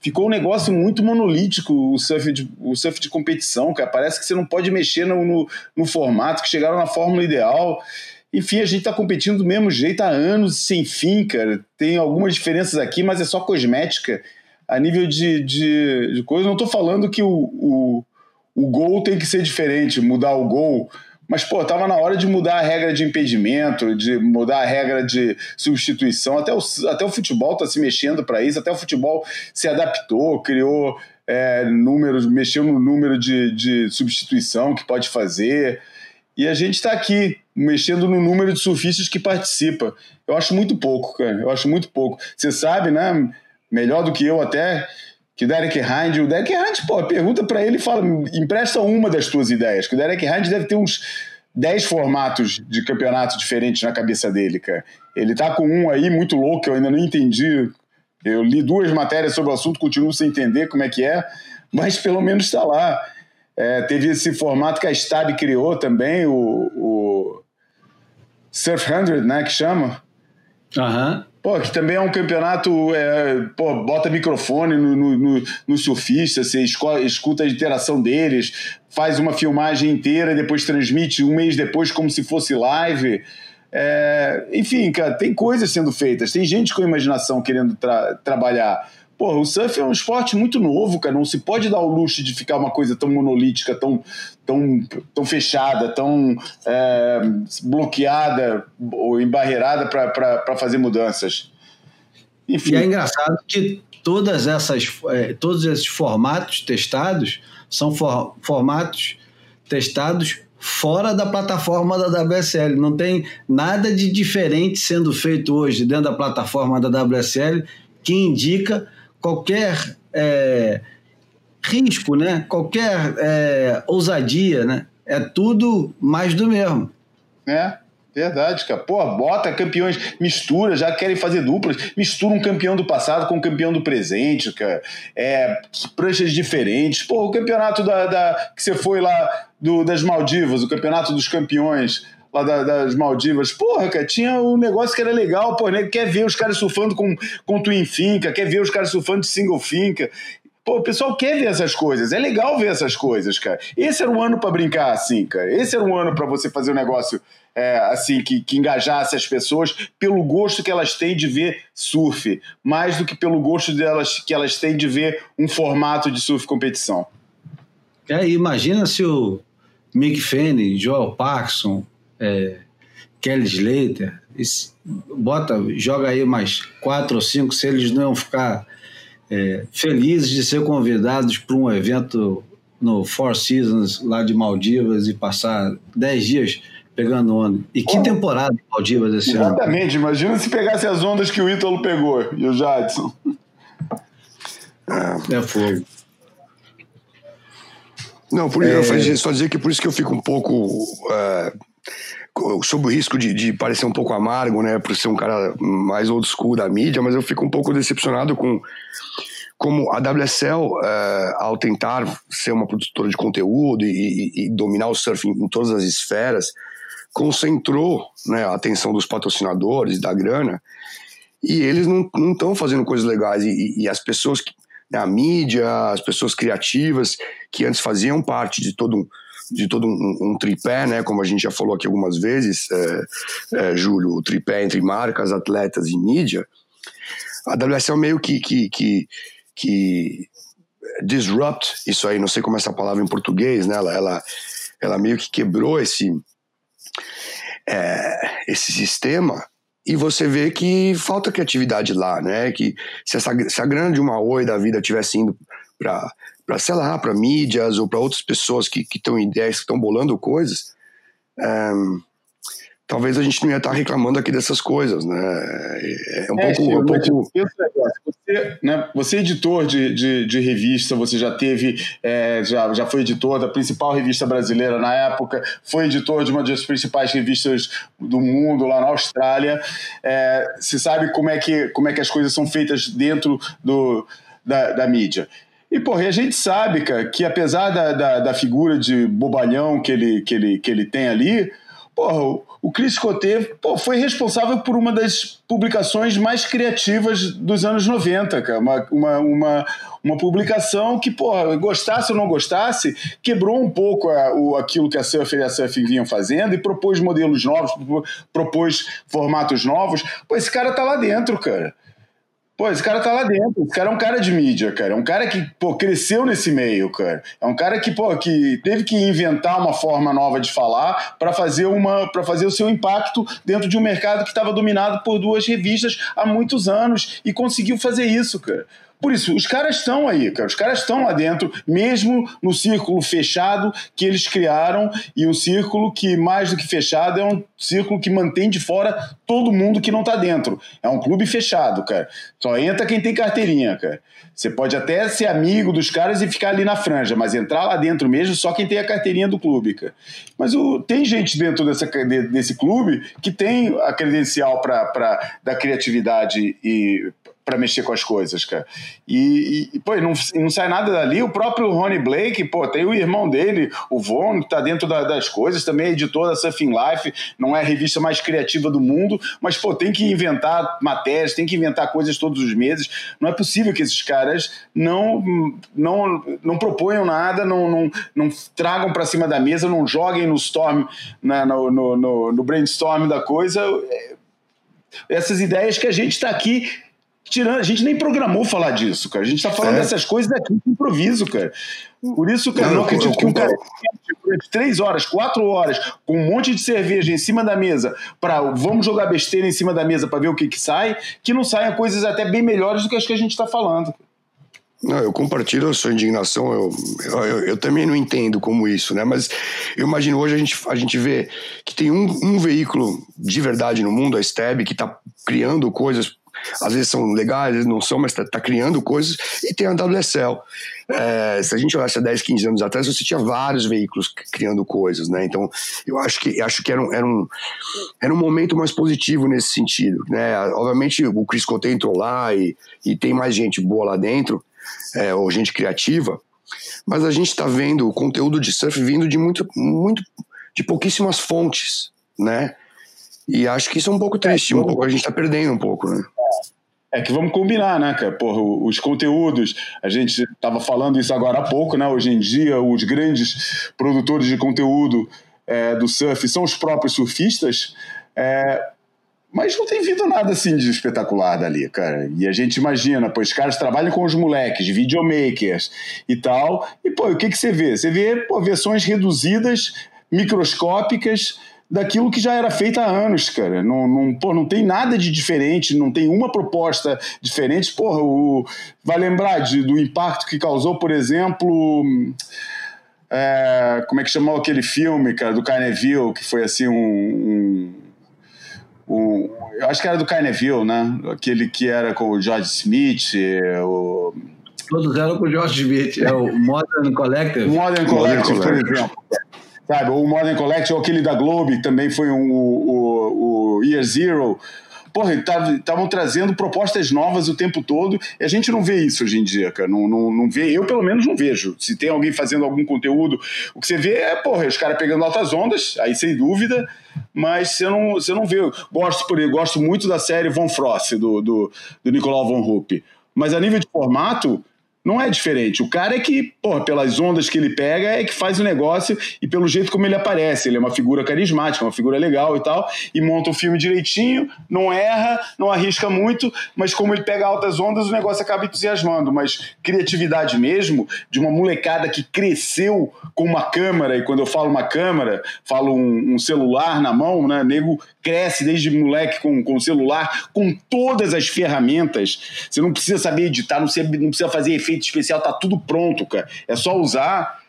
ficou um negócio muito monolítico o surf de, o surf de competição, cara. Parece que você não pode mexer no, no, no formato, que chegaram na fórmula ideal. Enfim, a gente está competindo do mesmo jeito há anos, sem fim, cara. Tem algumas diferenças aqui, mas é só cosmética. A nível de, de, de coisa, não estou falando que o, o, o gol tem que ser diferente, mudar o gol mas, pô, tava na hora de mudar a regra de impedimento, de mudar a regra de substituição. Até o, até o futebol tá se mexendo para isso, até o futebol se adaptou, criou é, números, mexeu no número de, de substituição que pode fazer. E a gente está aqui, mexendo no número de surfistas que participa. Eu acho muito pouco, cara. Eu acho muito pouco. Você sabe, né? Melhor do que eu até que o Derek Hind, o Derek Hind, pô, pergunta para ele e fala, empresta uma das tuas ideias, que o Derek Hind deve ter uns 10 formatos de campeonato diferentes na cabeça dele, cara. Ele tá com um aí muito louco, que eu ainda não entendi. Eu li duas matérias sobre o assunto, continuo sem entender como é que é, mas pelo menos está lá. É, teve esse formato que a Stab criou também, o, o Surf 100, né, que chama. Uhum. Pô, que também é um campeonato, é, pô, bota microfone no, no, no, no surfista, você escuta a interação deles, faz uma filmagem inteira, depois transmite um mês depois como se fosse live. É, enfim, cara, tem coisas sendo feitas, tem gente com imaginação querendo tra trabalhar. Porra, o surf é um esporte muito novo, cara. Não se pode dar o luxo de ficar uma coisa tão monolítica, tão, tão, tão fechada, tão é, bloqueada ou embarreirada para fazer mudanças. Enfim. E é engraçado que todas essas, é, todos esses formatos testados são for, formatos testados fora da plataforma da WSL. Não tem nada de diferente sendo feito hoje dentro da plataforma da WSL que indica qualquer é, risco, né? qualquer é, ousadia. Né? É tudo mais do mesmo. É, Verdade, cara. Pô, bota campeões, mistura, já querem fazer duplas, mistura um campeão do passado com um campeão do presente, cara. É, pranchas diferentes. Pô, o campeonato da, da que você foi lá do, das Maldivas, o campeonato dos campeões lá da, das Maldivas. Porra, cara, tinha um negócio que era legal, pô, né? Quer ver os caras surfando com, com Twin Finca, quer ver os caras surfando de single finca. Pô, o pessoal quer ver essas coisas, é legal ver essas coisas, cara. Esse era um ano para brincar assim, cara. Esse era um ano para você fazer um negócio é, assim que, que engajasse as pessoas pelo gosto que elas têm de ver surf, mais do que pelo gosto delas que elas têm de ver um formato de surf competição. É, imagina se o Mick Fanning, Joel Parkinson, é, Kelly Slater, bota, joga aí mais quatro ou cinco, se eles não ficar é, felizes de ser convidados para um evento no Four Seasons lá de Maldivas e passar dez dias pegando onda. E que temporada de Maldivas esse Exatamente. ano? Exatamente, imagina se pegasse as ondas que o Ítalo pegou e o Jadson. É, é fogo. Não, por, é... eu só dizer que por isso que eu fico um pouco. É, sob o risco de, de, parecer um pouco amargo, né, por ser um cara mais old school da mídia, mas eu fico um pouco decepcionado com como a WSL, é, ao tentar ser uma produtora de conteúdo e, e, e dominar o surfing em todas as esferas, concentrou né, a atenção dos patrocinadores, da grana, e eles não estão fazendo coisas legais. E, e as pessoas, que, né, a mídia, as pessoas criativas, que antes faziam parte de todo um de todo um, um, tripé, né? Como a gente já falou aqui algumas vezes, é, é, Júlio, o tripé entre marcas, atletas e mídia. A WSL meio que, que, que, que disrupt isso aí, não sei como é essa palavra em português, né? Ela, ela, ela meio que quebrou esse, é, esse sistema e você vê que falta criatividade lá, né? Que se, essa, se a grana de uma Oi da vida tivesse indo para sei lá, para mídias ou para outras pessoas que estão ideias, que estão bolando coisas, um, talvez a gente não ia estar tá reclamando aqui dessas coisas, né? É um é, pouco. É um pouco... Você, né, você é editor de, de, de, revista, você já teve, é, já, já foi editor da principal revista brasileira na época, foi editor de uma das principais revistas do mundo lá na Austrália. É, você sabe como é, que, como é que as coisas são feitas dentro do, da, da mídia. E, porra, a gente sabe, cara, que apesar da, da, da, figura de bobalhão que ele, que ele, que ele tem ali, porra, o Chris Coté foi responsável por uma das publicações mais criativas dos anos 90, cara. Uma, uma, uma, uma publicação que, porra, gostasse ou não gostasse, quebrou um pouco a, o, aquilo que a Surfer e a Surfing vinham fazendo e propôs modelos novos, propôs formatos novos. Pô, esse cara tá lá dentro, cara. Pô, esse cara tá lá dentro. Esse cara é um cara de mídia, cara. É um cara que, pô, cresceu nesse meio, cara. É um cara que, pô, que teve que inventar uma forma nova de falar para fazer uma para fazer o seu impacto dentro de um mercado que estava dominado por duas revistas há muitos anos e conseguiu fazer isso, cara. Por isso, os caras estão aí, cara. Os caras estão lá dentro, mesmo no círculo fechado que eles criaram, e um círculo que, mais do que fechado, é um círculo que mantém de fora todo mundo que não está dentro. É um clube fechado, cara. Só entra quem tem carteirinha, cara. Você pode até ser amigo dos caras e ficar ali na franja, mas entrar lá dentro mesmo só quem tem a carteirinha do clube, cara. Mas o, tem gente dentro dessa, desse clube que tem a credencial para da criatividade e para mexer com as coisas, cara. E, e pô, não, não sai nada dali. O próprio Ronnie Blake, pô, tem o irmão dele, o Von, que tá dentro da, das coisas, também é editor da Surfing Life, não é a revista mais criativa do mundo, mas, pô, tem que inventar matérias, tem que inventar coisas todos os meses. Não é possível que esses caras não, não, não proponham nada, não, não, não tragam para cima da mesa, não joguem no storm, na, no, no, no, no brainstorm da coisa. Essas ideias que a gente está aqui tirando, a gente nem programou falar disso, cara. A gente tá falando é. dessas coisas aqui de improviso, cara. Por isso, cara, não, eu não acredito que um cara durante três horas, quatro horas, com um monte de cerveja em cima da mesa, para vamos jogar besteira em cima da mesa para ver o que, que sai, que não saiam coisas até bem melhores do que as que a gente está falando. Não, eu compartilho a sua indignação. Eu, eu, eu, também não entendo como isso, né? Mas eu imagino hoje a gente, a gente vê que tem um, um veículo de verdade no mundo, a STEB, que está criando coisas às vezes são legais, não são, mas está tá criando coisas, e tem a WSL. É, se a gente olhasse há 10, 15 anos atrás, você tinha vários veículos criando coisas, né? Então, eu acho que, acho que era, um, era, um, era um momento mais positivo nesse sentido, né? Obviamente, o Chris Cote entrou lá e, e tem mais gente boa lá dentro, é, ou gente criativa, mas a gente está vendo o conteúdo de surf vindo de muito, muito, de pouquíssimas fontes, né? E acho que isso é um pouco triste, um pouco, a gente está perdendo um pouco, né? É que vamos combinar, né, cara? Porra, os conteúdos, a gente estava falando isso agora há pouco, né? Hoje em dia, os grandes produtores de conteúdo é, do surf são os próprios surfistas, é, mas não tem vindo nada assim de espetacular dali, cara. E a gente imagina, pô, os caras trabalham com os moleques, videomakers e tal, e, pô, o que, que você vê? Você vê pô, versões reduzidas, microscópicas daquilo que já era feito há anos, cara. Não, não, pô, não tem nada de diferente, não tem uma proposta diferente. Porra, o, vai lembrar de, do impacto que causou, por exemplo. É, como é que chamou aquele filme, cara, do Carneville, que foi assim um, um, um, eu acho que era do Carneville, né? Aquele que era com o George Smith, o... Todos eram com o George Smith, é o Modern Collective. Modern Collective, Modern por exemplo. Sabe, o Modern Collection, aquele da Globe, também foi um, o, o Year Zero. Porra, estavam trazendo propostas novas o tempo todo e a gente não vê isso hoje em dia, cara. Não, não, não vê, eu pelo menos não vejo. Se tem alguém fazendo algum conteúdo, o que você vê é, porra, os caras pegando altas ondas, aí sem dúvida, mas você não, você não vê. Gosto, por gosto muito da série Von Frost, do, do, do Nicolau Von Rupp. Mas a nível de formato, não é diferente. O cara é que, porra, pelas ondas que ele pega, é que faz o negócio e pelo jeito como ele aparece. Ele é uma figura carismática, uma figura legal e tal, e monta o filme direitinho, não erra, não arrisca muito, mas como ele pega altas ondas, o negócio acaba entusiasmando. Mas criatividade mesmo, de uma molecada que cresceu com uma câmera, e quando eu falo uma câmera, falo um, um celular na mão, né? Nego cresce desde moleque com, com celular, com todas as ferramentas. Você não precisa saber editar, não precisa, não precisa fazer efeito especial, tá tudo pronto, cara. É só usar.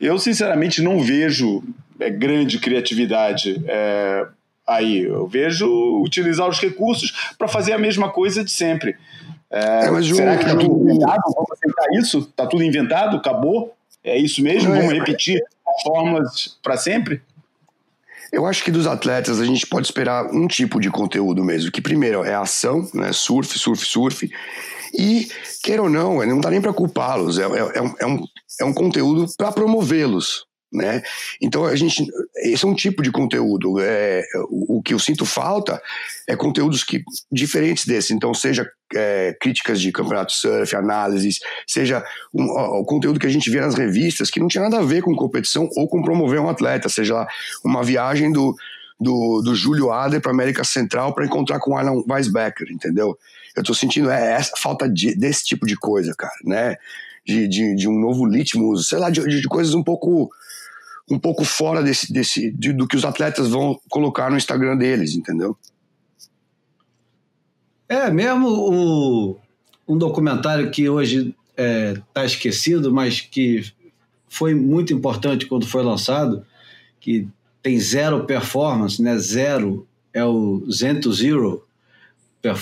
Eu, sinceramente, não vejo é, grande criatividade é, aí. Eu vejo utilizar os recursos para fazer a mesma coisa de sempre. É, é será que tá tudo inventado? Vamos aceitar isso? Tá tudo inventado? Acabou? É isso mesmo? Vamos repetir as fórmulas para sempre? Eu acho que dos atletas a gente pode esperar um tipo de conteúdo mesmo, que primeiro é ação, né? Surf, surf, surf. E, queira ou não, não dá nem para culpá-los, é, é, é, um, é, um, é conteúdo para promovê-los né? Então a gente, esse é um tipo de conteúdo. É, o, o que eu sinto falta é conteúdos que diferentes desse. Então seja é, críticas de campeonato surf, análises, seja um, o conteúdo que a gente vê nas revistas que não tinha nada a ver com competição ou com promover um atleta, seja lá uma viagem do do, do Júlio Ader para América Central para encontrar com o Alan Weisbecker, entendeu? Eu tô sentindo é, essa falta de, desse tipo de coisa, cara, né? De, de, de um novo ritmo, sei lá, de, de coisas um pouco um pouco fora desse, desse de, do que os atletas vão colocar no Instagram deles, entendeu? É, mesmo o, um documentário que hoje está é, tá esquecido, mas que foi muito importante quando foi lançado, que tem zero performance, né? Zero é o Zento Zero,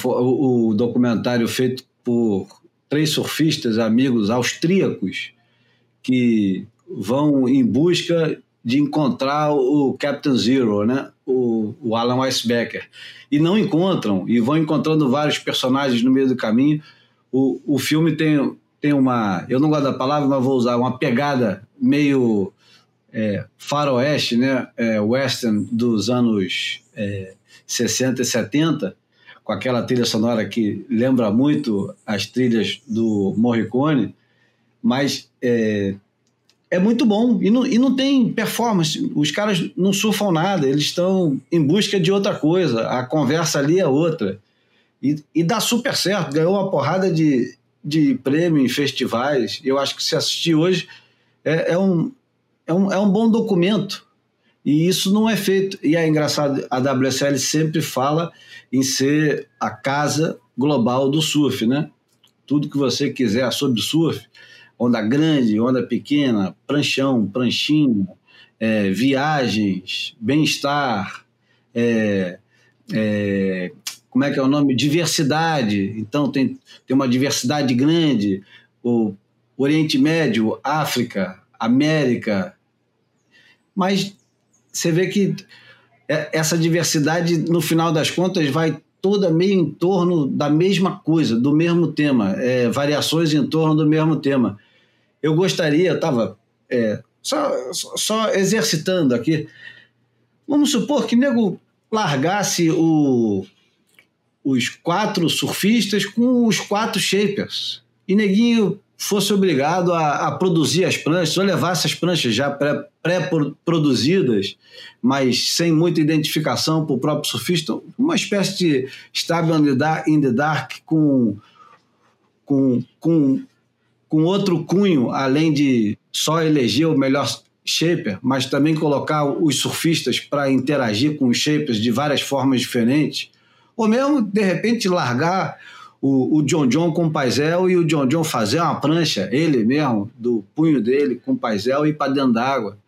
o, o documentário feito por três surfistas amigos austríacos que vão em busca de encontrar o Captain Zero, né? o, o Alan Weisbecker. E não encontram, e vão encontrando vários personagens no meio do caminho. O, o filme tem, tem uma, eu não gosto da palavra, mas vou usar, uma pegada meio é, faroeste, né? É, western dos anos é, 60 e 70, com aquela trilha sonora que lembra muito as trilhas do Morricone, mas é, é muito bom e não, e não tem performance. Os caras não surfam nada, eles estão em busca de outra coisa. A conversa ali é outra. E, e dá super certo, ganhou uma porrada de, de prêmio em festivais. Eu acho que se assistir hoje é, é, um, é, um, é um bom documento. E isso não é feito. E é engraçado, a WSL sempre fala em ser a casa global do surf, né? Tudo que você quiser sobre surf, onda grande, onda pequena, pranchão, pranchinho, é, viagens, bem-estar, é, é, como é que é o nome? Diversidade. Então tem, tem uma diversidade grande. O Oriente Médio, África, América. Mas você vê que é, essa diversidade, no final das contas, vai toda meio em torno da mesma coisa, do mesmo tema, é, variações em torno do mesmo tema. Eu gostaria, estava é, só, só exercitando aqui, vamos supor que nego largasse o, os quatro surfistas com os quatro shapers e neguinho fosse obrigado a, a, produzir as pranchas, ou levasse as pranchas já pré-produzidas, pré mas sem muita identificação para o próprio surfista, uma espécie de Stable in the Dark com, com, com, com outro cunho, além de só eleger o melhor shaper, mas também colocar os surfistas para interagir com os shapers de várias formas diferentes, ou mesmo, de repente, largar o, o John John com o Paisel e o John John fazer uma prancha, ele mesmo, do punho dele com o Paisel e para dentro d'água.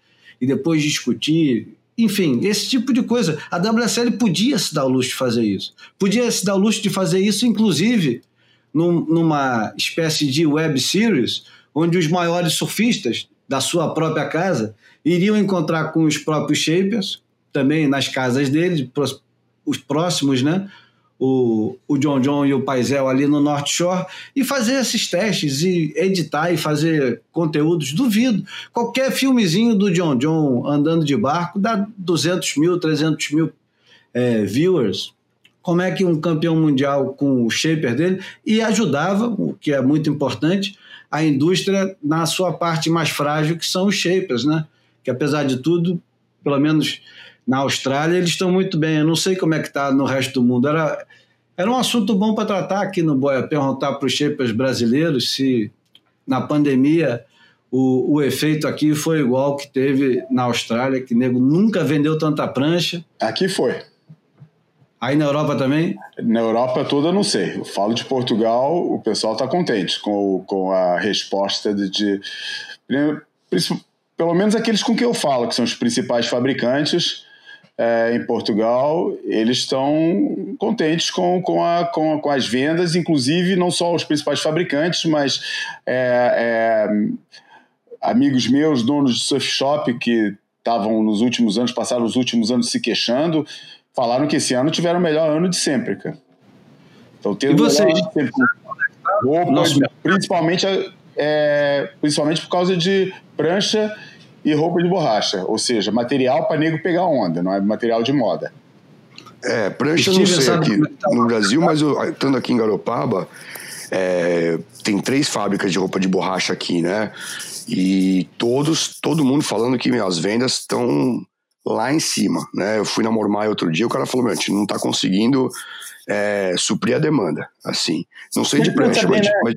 E depois discutir. Enfim, esse tipo de coisa. A WSL podia se dar o luxo de fazer isso. Podia se dar o luxo de fazer isso, inclusive, num, numa espécie de web series, onde os maiores surfistas da sua própria casa iriam encontrar com os próprios shapers, também nas casas deles, os próximos, né? o, o John John e o Paisel ali no North Shore e fazer esses testes e editar e fazer conteúdos. Duvido. Qualquer filmezinho do John John andando de barco dá 200 mil, 300 mil é, viewers. Como é que um campeão mundial com o shaper dele e ajudava, o que é muito importante, a indústria na sua parte mais frágil, que são os shapers, né? Que apesar de tudo, pelo menos na Austrália, eles estão muito bem. Eu não sei como é que está no resto do mundo. Era, era um assunto bom para tratar aqui no Boia, perguntar para os shapers brasileiros se na pandemia o, o efeito aqui foi igual que teve na Austrália, que nego nunca vendeu tanta prancha. Aqui foi. Aí na Europa também? Na Europa toda não sei. Eu falo de Portugal, o pessoal está contente com, com a resposta de, de, Pelo menos aqueles com quem eu falo, que são os principais fabricantes é, em Portugal, eles estão contentes com, com, a, com, com, as vendas, inclusive não só os principais fabricantes, mas é, é, amigos meus, donos de surf shop, que estavam nos últimos anos, passaram os últimos anos se queixando, falaram que esse ano tiveram o melhor ano de sempre, cara. Então, tendo e vocês? Sempre, roupa, principalmente, é, principalmente por causa de prancha e roupa de borracha, ou seja, material para nego pegar onda, não é material de moda. É, prancha não sei aqui no Brasil, mas eu, estando aqui em Garopaba, é, tem três fábricas de roupa de borracha aqui, né? E todos, todo mundo falando que as vendas estão lá em cima, né? Eu fui na Mormai outro dia, o cara falou, meu, a gente não está conseguindo é, suprir a demanda, assim. Não sei de prancha, mas, né? mas...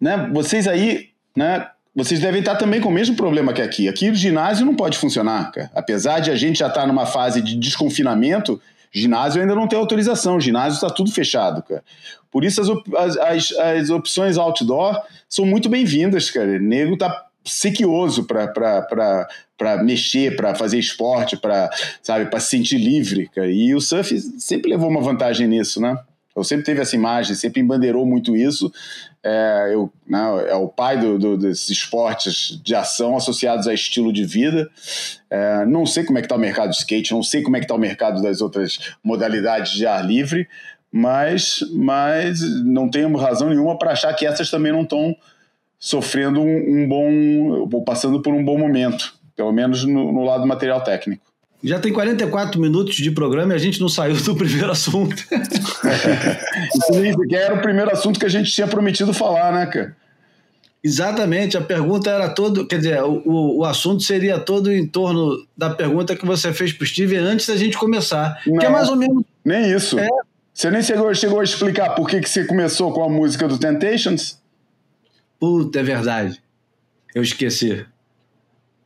Né? Vocês aí, né? vocês devem estar também com o mesmo problema que aqui. Aqui o ginásio não pode funcionar, cara. Apesar de a gente já estar numa fase de desconfinamento, ginásio ainda não tem autorização, o ginásio está tudo fechado, cara. Por isso as, as, as opções outdoor são muito bem-vindas, cara. O nego tá sequioso para mexer, para fazer esporte, para sabe, para se sentir livre. E o surf sempre levou uma vantagem nisso, né? Eu sempre teve essa imagem, sempre embandeirou muito isso. É, eu, né, é o pai do, do, desses esportes de ação associados a estilo de vida. É, não sei como é que está o mercado de skate, não sei como é que está o mercado das outras modalidades de ar livre, mas, mas não tenho razão nenhuma para achar que essas também não estão sofrendo um, um bom, ou passando por um bom momento, pelo menos no, no lado material técnico. Já tem 44 minutos de programa e a gente não saiu do primeiro assunto. que era o primeiro assunto que a gente tinha prometido falar, né, cara? Exatamente, a pergunta era todo, quer dizer, o, o assunto seria todo em torno da pergunta que você fez para o Steven antes da gente começar. Não, que é mais ou menos. Nem isso. É, Você nem chegou, chegou a explicar por que, que você começou com a música do Temptations? Puta, é verdade. Eu esqueci.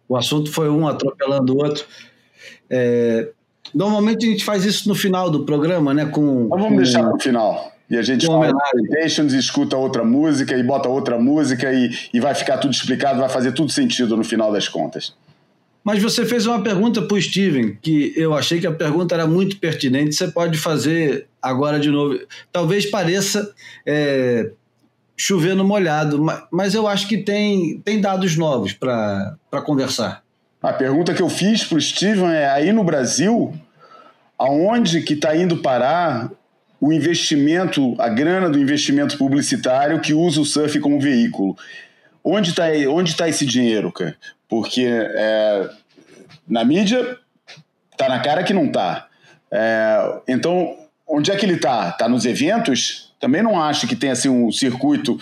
O assunto foi um atropelando o outro. É, normalmente a gente faz isso no final do programa, né? Com, Mas vamos com, deixar para o final. E a gente fala Temptations, escuta outra música e bota outra música e, e vai ficar tudo explicado, vai fazer tudo sentido no final das contas. Mas você fez uma pergunta para o Steven, que eu achei que a pergunta era muito pertinente. Você pode fazer agora de novo. Talvez pareça é, chover no molhado, mas eu acho que tem, tem dados novos para conversar. A pergunta que eu fiz para o Steven é: aí no Brasil, aonde que está indo parar o investimento, a grana do investimento publicitário que usa o surf como veículo? Onde está onde tá esse dinheiro, cara? Porque é, na mídia tá na cara que não tá. É, então, onde é que ele tá? Tá nos eventos? Também não acho que tenha assim, um circuito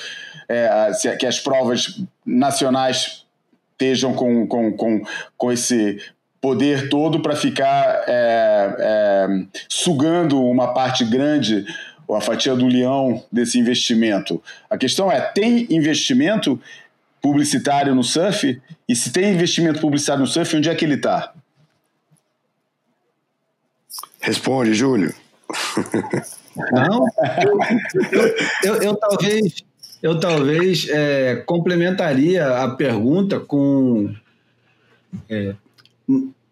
é, que as provas nacionais estejam com, com, com, com esse poder todo para ficar é, é, sugando uma parte grande, ou a fatia do leão desse investimento. A questão é: tem investimento publicitário no surf? E se tem investimento publicitário no surf, onde é que ele está? Responde, Júlio. Não, eu, eu, eu, talvez, eu talvez é, complementaria a pergunta com é,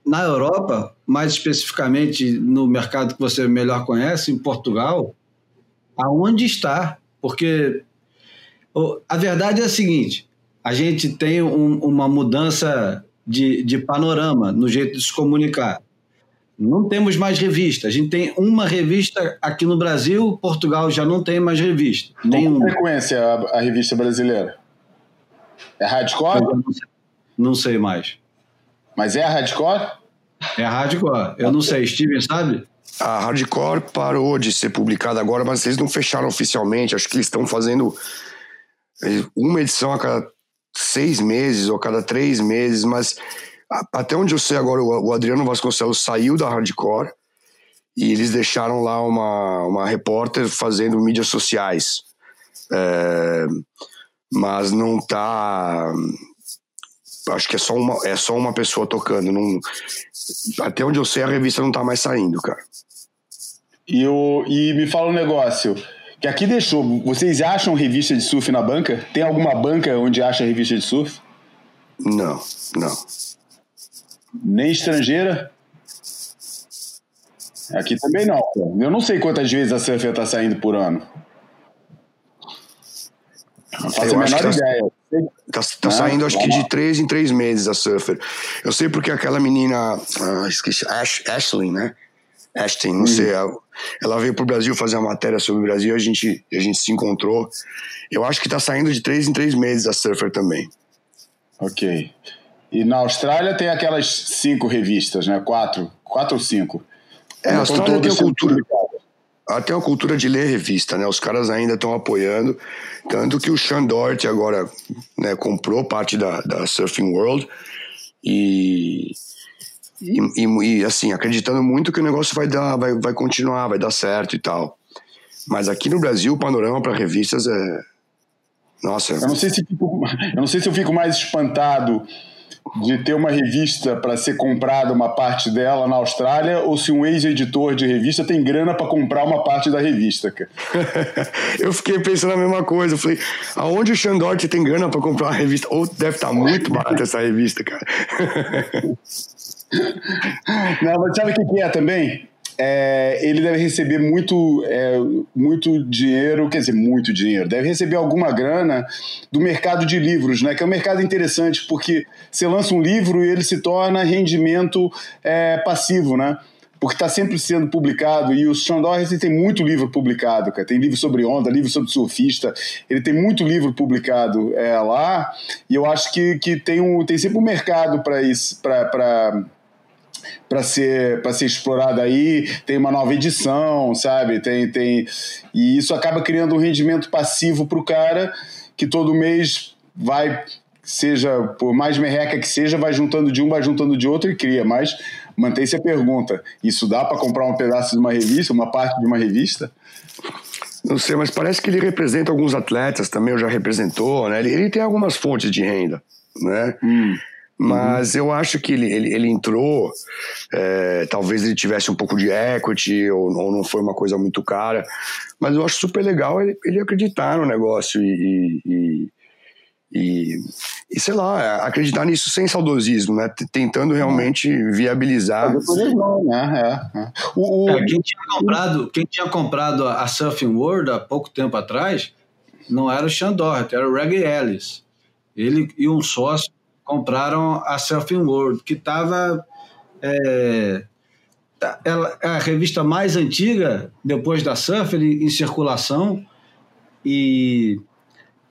na Europa, mais especificamente no mercado que você melhor conhece, em Portugal, aonde está? Porque a verdade é a seguinte: a gente tem um, uma mudança de, de panorama no jeito de se comunicar. Não temos mais revista. A gente tem uma revista aqui no Brasil, Portugal já não tem mais revista. Com frequência a, a, revista brasileira? É hardcore? Não sei, não sei mais. Mas é a hardcore? É a hardcore. Eu não sei. Steven sabe? A hardcore parou de ser publicada agora, mas eles não fecharam oficialmente. Acho que eles estão fazendo uma edição a cada seis meses ou a cada três meses, mas até onde eu sei agora, o Adriano Vasconcelos saiu da Hardcore e eles deixaram lá uma, uma repórter fazendo mídias sociais. É, mas não tá. Acho que é só uma, é só uma pessoa tocando. Não, até onde eu sei, a revista não tá mais saindo, cara. E, o, e me fala um negócio. Que aqui deixou. Vocês acham revista de surf na banca? Tem alguma banca onde acha revista de surf? Não, não. Nem estrangeira? Aqui também não. Eu não sei quantas vezes a Surfer está saindo por ano. Não faço eu a menor tá, ideia. Tá, tá saindo acho que de três em três meses a Surfer. Eu sei porque aquela menina, ah, esqueci, Ash, Ashley, né? Ashton, não hum. sei, ela veio pro Brasil fazer uma matéria sobre o Brasil, a gente, a gente se encontrou. Eu acho que tá saindo de três em três meses a Surfer também. Ok. E na Austrália tem aquelas cinco revistas, né? Quatro, quatro ou cinco. É, a Austrália tem a cultura. Até a cultura de ler revista, né? Os caras ainda estão apoiando. Tanto que o Sean Doherty agora né, comprou parte da, da Surfing World e, e, e, e, assim, acreditando muito que o negócio vai dar, vai, vai continuar, vai dar certo e tal. Mas aqui no Brasil, o panorama para revistas é. Nossa. Eu não sei se fico, eu não sei se eu fico mais espantado de ter uma revista para ser comprada uma parte dela na Austrália ou se um ex-editor de revista tem grana para comprar uma parte da revista, cara. eu fiquei pensando a mesma coisa. Eu falei, aonde o Xandort tem grana para comprar uma revista? Ou deve estar tá muito barata essa revista, cara. Não, mas sabe o que é também? É, ele deve receber muito, é, muito dinheiro, quer dizer, muito dinheiro, deve receber alguma grana do mercado de livros, né? Que é um mercado interessante, porque você lança um livro e ele se torna rendimento é, passivo, né? Porque está sempre sendo publicado, e o Sean tem muito livro publicado, cara. tem livro sobre onda, livro sobre surfista, ele tem muito livro publicado é, lá, e eu acho que, que tem, um, tem sempre um mercado para isso, para para ser para ser explorado aí, tem uma nova edição, sabe? Tem tem e isso acaba criando um rendimento passivo para o cara que todo mês vai seja por mais merreca que seja, vai juntando de um, vai juntando de outro e cria mais mantém-se a pergunta: isso dá para comprar um pedaço de uma revista, uma parte de uma revista? Não sei, mas parece que ele representa alguns atletas também, ou já representou, né? Ele, ele tem algumas fontes de renda, né? Hum. Mas uhum. eu acho que ele, ele, ele entrou, é, talvez ele tivesse um pouco de equity, ou, ou, não foi uma coisa muito cara. Mas eu acho super legal ele, ele acreditar no negócio e, e, e, e, sei lá, acreditar nisso sem saudosismo, né? Tentando realmente viabilizar. né? É, é. O, o... Quem, tinha comprado, quem tinha comprado a Surfing World há pouco tempo atrás não era o Sean Doherty, era o Reggie Ellis. Ele e um sócio compraram a Surfing World, que estava. É, tá, ela, é a revista mais antiga, depois da Surf, em circulação, e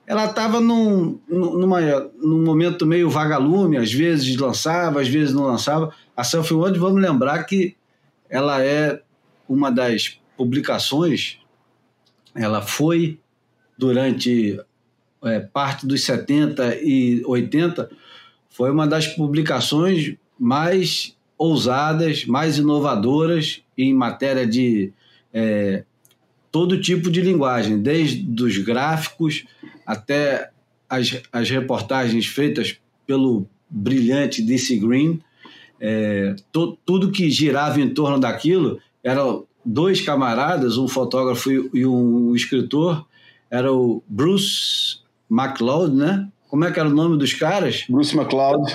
ela estava num, num momento meio vagalume, às vezes lançava, às vezes não lançava. A Surfing World, vamos lembrar que ela é uma das publicações, ela foi durante é, parte dos 70 e 80 foi uma das publicações mais ousadas, mais inovadoras em matéria de é, todo tipo de linguagem, desde os gráficos até as, as reportagens feitas pelo brilhante DC Green. É, to, tudo que girava em torno daquilo eram dois camaradas, um fotógrafo e, um escritor, era o Bruce MacLeod, né? Como é que era o nome dos caras? Bruce McLeod.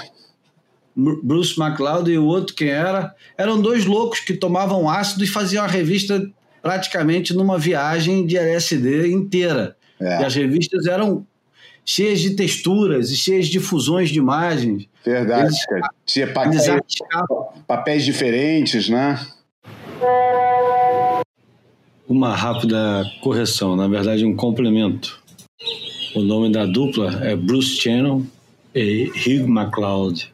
Bruce McLeod e o outro quem era? Eram dois loucos que tomavam ácido e faziam a revista praticamente numa viagem de LSD inteira. É. E as revistas eram cheias de texturas e cheias de fusões de imagens. Verdade, eles, cara. Tinha papéis, papéis diferentes, né? Uma rápida correção, na verdade, um complemento. O nome da dupla é Bruce Channel e Hugh MacLeod.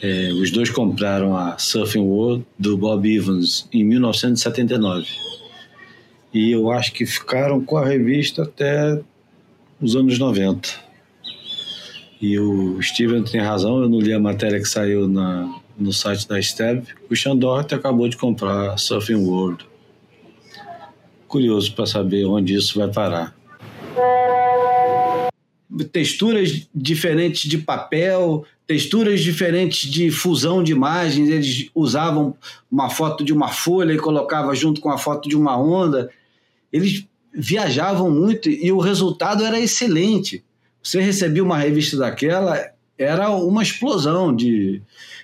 É, os dois compraram a Surfing World do Bob Evans em 1979. E eu acho que ficaram com a revista até os anos 90. E o Steven tem razão, eu não li a matéria que saiu na, no site da Stab. O Chandort acabou de comprar a Surfing World. Curioso para saber onde isso vai parar texturas diferentes de papel, texturas diferentes de fusão de imagens. Eles usavam uma foto de uma folha e colocava junto com a foto de uma onda. Eles viajavam muito e o resultado era excelente. Você recebia uma revista daquela, era uma explosão de,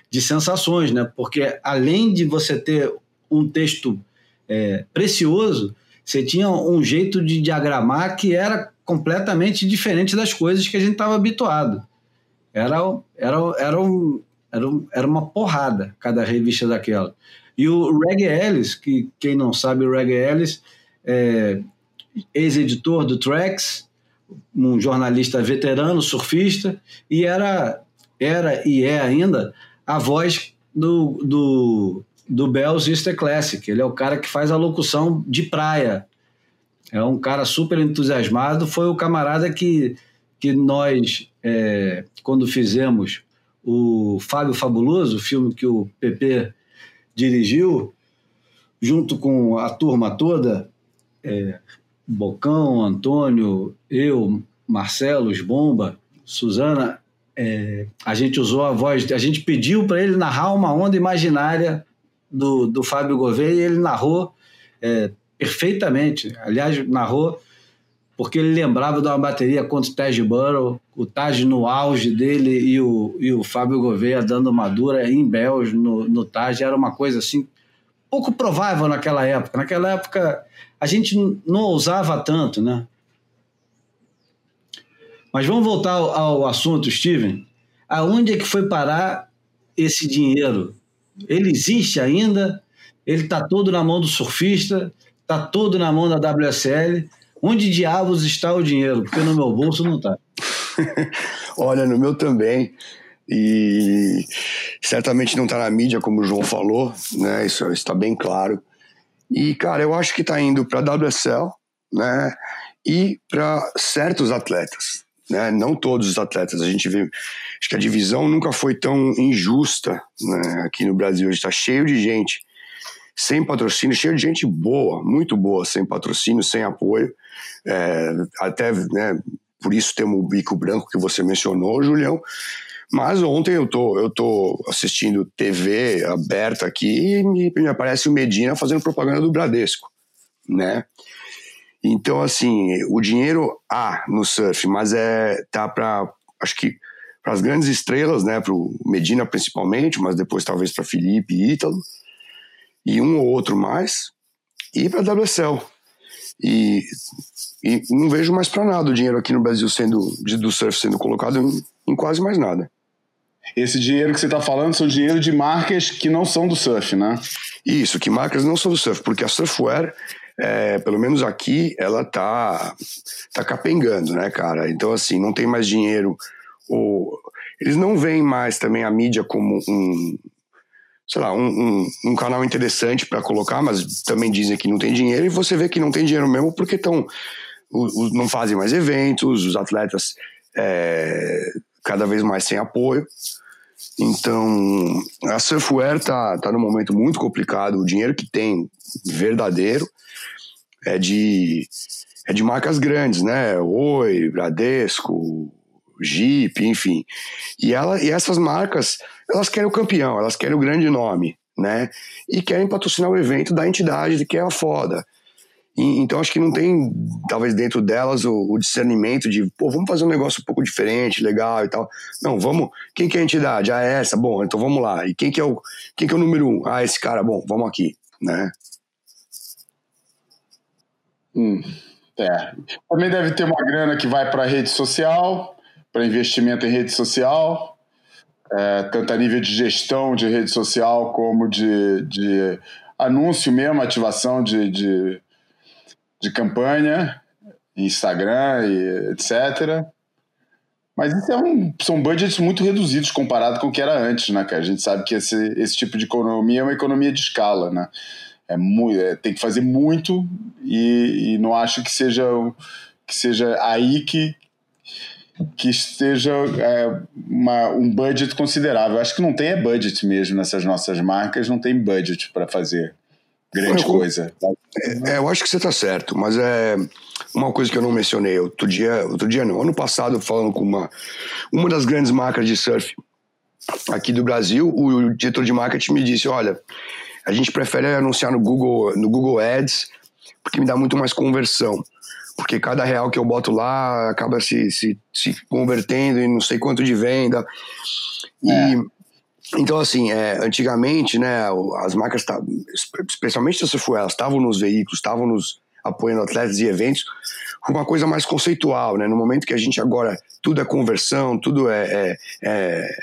de sensações, né? Porque além de você ter um texto é, precioso, você tinha um jeito de diagramar que era completamente diferente das coisas que a gente estava habituado. Era, era, era, um, era, um, era uma porrada cada revista daquela. E o Reg Ellis, que quem não sabe, o Reg Ellis é ex-editor do Trax, um jornalista veterano, surfista, e era, era e é ainda a voz do, do, do Bells Easter Classic. Ele é o cara que faz a locução de praia é um cara super entusiasmado. Foi o camarada que, que nós, é, quando fizemos o Fábio Fabuloso, o filme que o PP dirigiu, junto com a turma toda, é, Bocão, Antônio, eu, Marcelo, Bomba, Suzana, é, a gente usou a voz, a gente pediu para ele narrar uma onda imaginária do, do Fábio Gouveia e ele narrou é, perfeitamente. Aliás, narrou porque ele lembrava de uma bateria contra o Taj Burrow, o Taj no auge dele e o, e o Fábio Gouveia dando uma dura em Bells no, no Taj. Era uma coisa assim, pouco provável naquela época. Naquela época a gente não ousava tanto, né? Mas vamos voltar ao, ao assunto, Steven. Aonde é que foi parar esse dinheiro? Ele existe ainda? Ele está todo na mão do surfista? Tá todo na mão da WSL. Onde diabos está o dinheiro? Porque no meu bolso não está. Olha, no meu também. E certamente não está na mídia, como o João falou, né? Isso está bem claro. E, cara, eu acho que está indo para a WSL, né? E para certos atletas, né? Não todos os atletas. A gente vê, acho que a divisão nunca foi tão injusta né? aqui no Brasil. A gente está cheio de gente sem patrocínio, cheio de gente boa, muito boa, sem patrocínio, sem apoio. É, até, né? Por isso temos o bico branco que você mencionou, Julião. Mas ontem eu tô, eu tô assistindo TV aberta aqui e me, me aparece o Medina fazendo propaganda do Bradesco, né? Então, assim, o dinheiro há no surf, mas é tá para acho que para as grandes estrelas, né, para o Medina principalmente, mas depois talvez para Felipe e Ítalo, e um ou outro mais, e para a WSL. E, e não vejo mais para nada o dinheiro aqui no Brasil sendo do surf sendo colocado em, em quase mais nada. Esse dinheiro que você está falando são dinheiro de marcas que não são do surf, né? Isso, que marcas não são do surf, porque a Surfwear é, pelo menos aqui, ela tá, tá capengando, né, cara? Então, assim, não tem mais dinheiro. Ou, eles não veem mais também a mídia como um, sei lá, um, um, um canal interessante para colocar, mas também dizem que não tem dinheiro, e você vê que não tem dinheiro mesmo porque estão. Não fazem mais eventos, os atletas é, cada vez mais sem apoio. Então, a Surfwear tá, tá num momento muito complicado. O dinheiro que tem, verdadeiro, é de, é de marcas grandes, né? Oi, Bradesco, Jeep, enfim. E, ela, e essas marcas, elas querem o campeão, elas querem o grande nome, né? E querem patrocinar o evento da entidade que é a foda. E, então acho que não tem, talvez dentro delas, o, o, discernimento de, pô, vamos fazer um negócio um pouco diferente, legal e tal. Não, vamos. Quem que é a entidade? Ah, é essa? Bom, então vamos lá. E quem que é o, quem que é o número um? Ah, esse cara, bom, vamos aqui, né? Hum, é. Também deve ter uma grana que vai para rede social, para investimento em rede social, é, tanto a nível de gestão de rede social como de, de anúncio mesmo, ativação de, de, de campanha, Instagram e etc. Mas isso é um, são budgets muito reduzidos comparado com o que era antes, né, cara? A gente sabe que esse, esse tipo de economia é uma economia de escala, né? é muito, é, tem que fazer muito e, e, não acho que seja que seja aí que que esteja é, uma, um budget considerável. Acho que não tem é budget mesmo nessas nossas marcas, não tem budget para fazer grande eu, coisa. É, é, eu acho que você está certo, mas é uma coisa que eu não mencionei outro dia, outro dia não, ano passado falando com uma uma das grandes marcas de surf aqui do Brasil, o diretor de marketing me disse, olha, a gente prefere anunciar no Google, no Google Ads, porque me dá muito mais conversão. Porque cada real que eu boto lá acaba se, se, se convertendo em não sei quanto de venda. E. É. Então, assim, é, antigamente, né, as marcas, especialmente se for, elas estavam nos veículos, estavam nos apoiando atletas e eventos, com uma coisa mais conceitual, né? No momento que a gente agora, tudo é conversão, tudo é, é, é,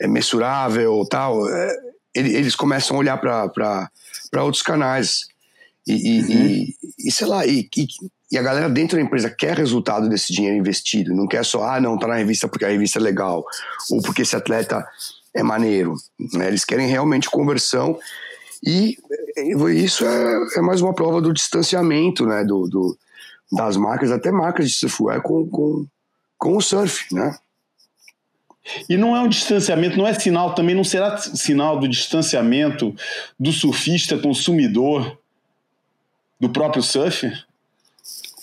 é mensurável tal, é, eles começam a olhar para outros canais. E, e, uhum. e, e, sei lá, e, e, a galera dentro da empresa quer resultado desse dinheiro investido, não quer só, ah, não, tá na revista porque a revista é legal, ou porque esse atleta é maneiro. Né? Eles querem realmente conversão, e isso é, é mais uma prova do distanciamento né? do, do das marcas, até marcas de surfwear com, com, com o surf, né? E não é um distanciamento, não é sinal, também não será sinal do distanciamento do surfista consumidor do próprio surf?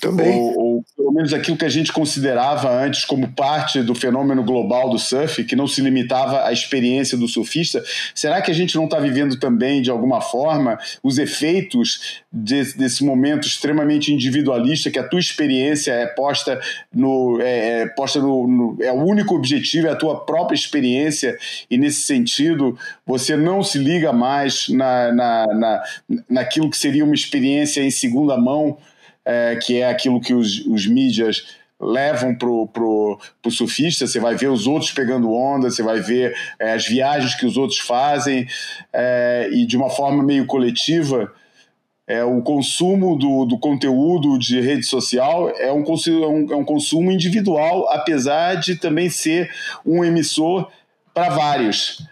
Também. Ou, ou, pelo menos aquilo que a gente considerava antes como parte do fenômeno global do surf, que não se limitava à experiência do surfista. Será que a gente não está vivendo também, de alguma forma, os efeitos desse, desse, momento extremamente individualista, que a tua experiência é posta no. É, é posta no, no, é o único objetivo, é a tua própria experiência, e nesse sentido, você não se liga mais na, na, na, naquilo que seria uma experiência em segunda mão é, que é aquilo que os, os mídias levam pro, pro, pro surfista, você vai ver os outros pegando onda, você vai ver é, as viagens que os outros fazem, é, e de uma forma meio coletiva, é, o consumo do, do conteúdo de rede social é um, é, um, é um consumo individual, apesar de também ser um emissor para vários.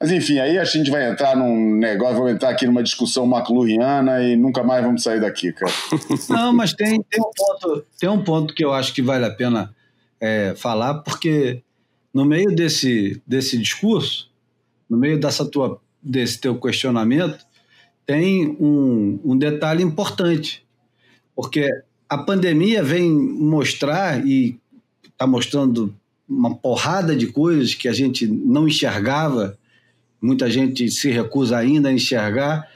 Mas enfim, aí a gente vai entrar num negócio, vamos entrar aqui numa discussão macluriana e nunca mais vamos sair daqui, cara. Não, mas tem, tem, um ponto, tem um ponto que eu acho que vale a pena é, falar, porque no meio desse, desse discurso, no meio dessa tua, desse teu questionamento, tem um, um detalhe importante, porque a pandemia vem mostrar e está mostrando uma porrada de coisas que a gente não enxergava, muita gente se recusa ainda a enxergar,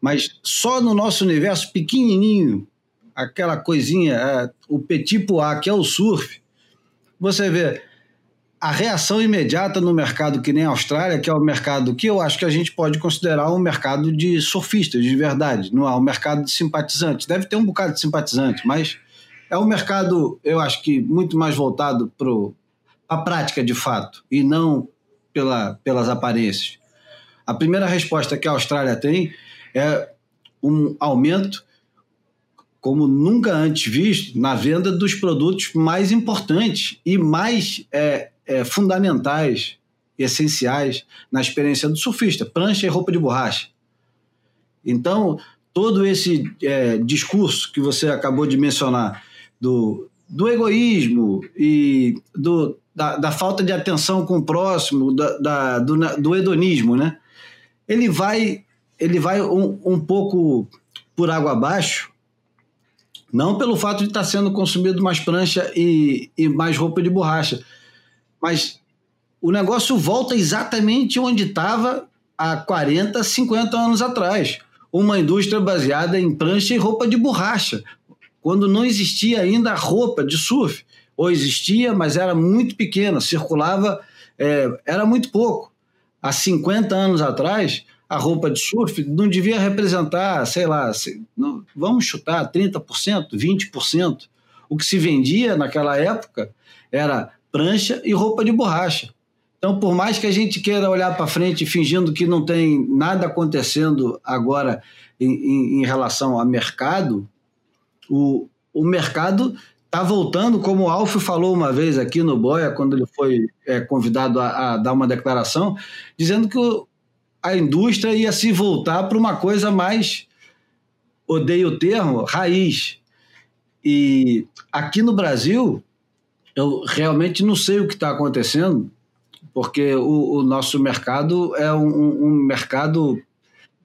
mas só no nosso universo pequenininho, aquela coisinha, é, o petit pois, que é o surf, você vê a reação imediata no mercado que nem a Austrália, que é o mercado que eu acho que a gente pode considerar um mercado de surfistas, de verdade, não é um mercado de simpatizantes. Deve ter um bocado de simpatizantes, mas é um mercado, eu acho que muito mais voltado para a prática de fato e não pela, pelas aparências. A primeira resposta que a Austrália tem é um aumento como nunca antes visto na venda dos produtos mais importantes e mais é, é, fundamentais essenciais na experiência do surfista: prancha e roupa de borracha. Então, todo esse é, discurso que você acabou de mencionar do, do egoísmo e do, da, da, falta de atenção com o próximo, da, da do, do, hedonismo, né? Ele vai, ele vai um, um pouco por água abaixo, não pelo fato de estar sendo consumido mais prancha e, e mais roupa de borracha, mas o negócio volta exatamente onde estava há 40, 50 anos atrás. Uma indústria baseada em prancha e roupa de borracha, quando não existia ainda roupa de surf. Ou existia, mas era muito pequena, circulava, é, era muito pouco. Há 50 anos atrás, a roupa de surf não devia representar, sei lá, não, vamos chutar 30%, 20%. O que se vendia naquela época era prancha e roupa de borracha. Então, por mais que a gente queira olhar para frente fingindo que não tem nada acontecendo agora em, em, em relação ao mercado, o, o mercado está voltando, como o Alf falou uma vez aqui no Boia, quando ele foi é, convidado a, a, dar uma declaração, dizendo que o, a indústria ia se voltar para uma coisa mais, odeio o termo, raiz. E aqui no Brasil, eu realmente não sei o que está acontecendo, porque o, o, nosso mercado é um, um mercado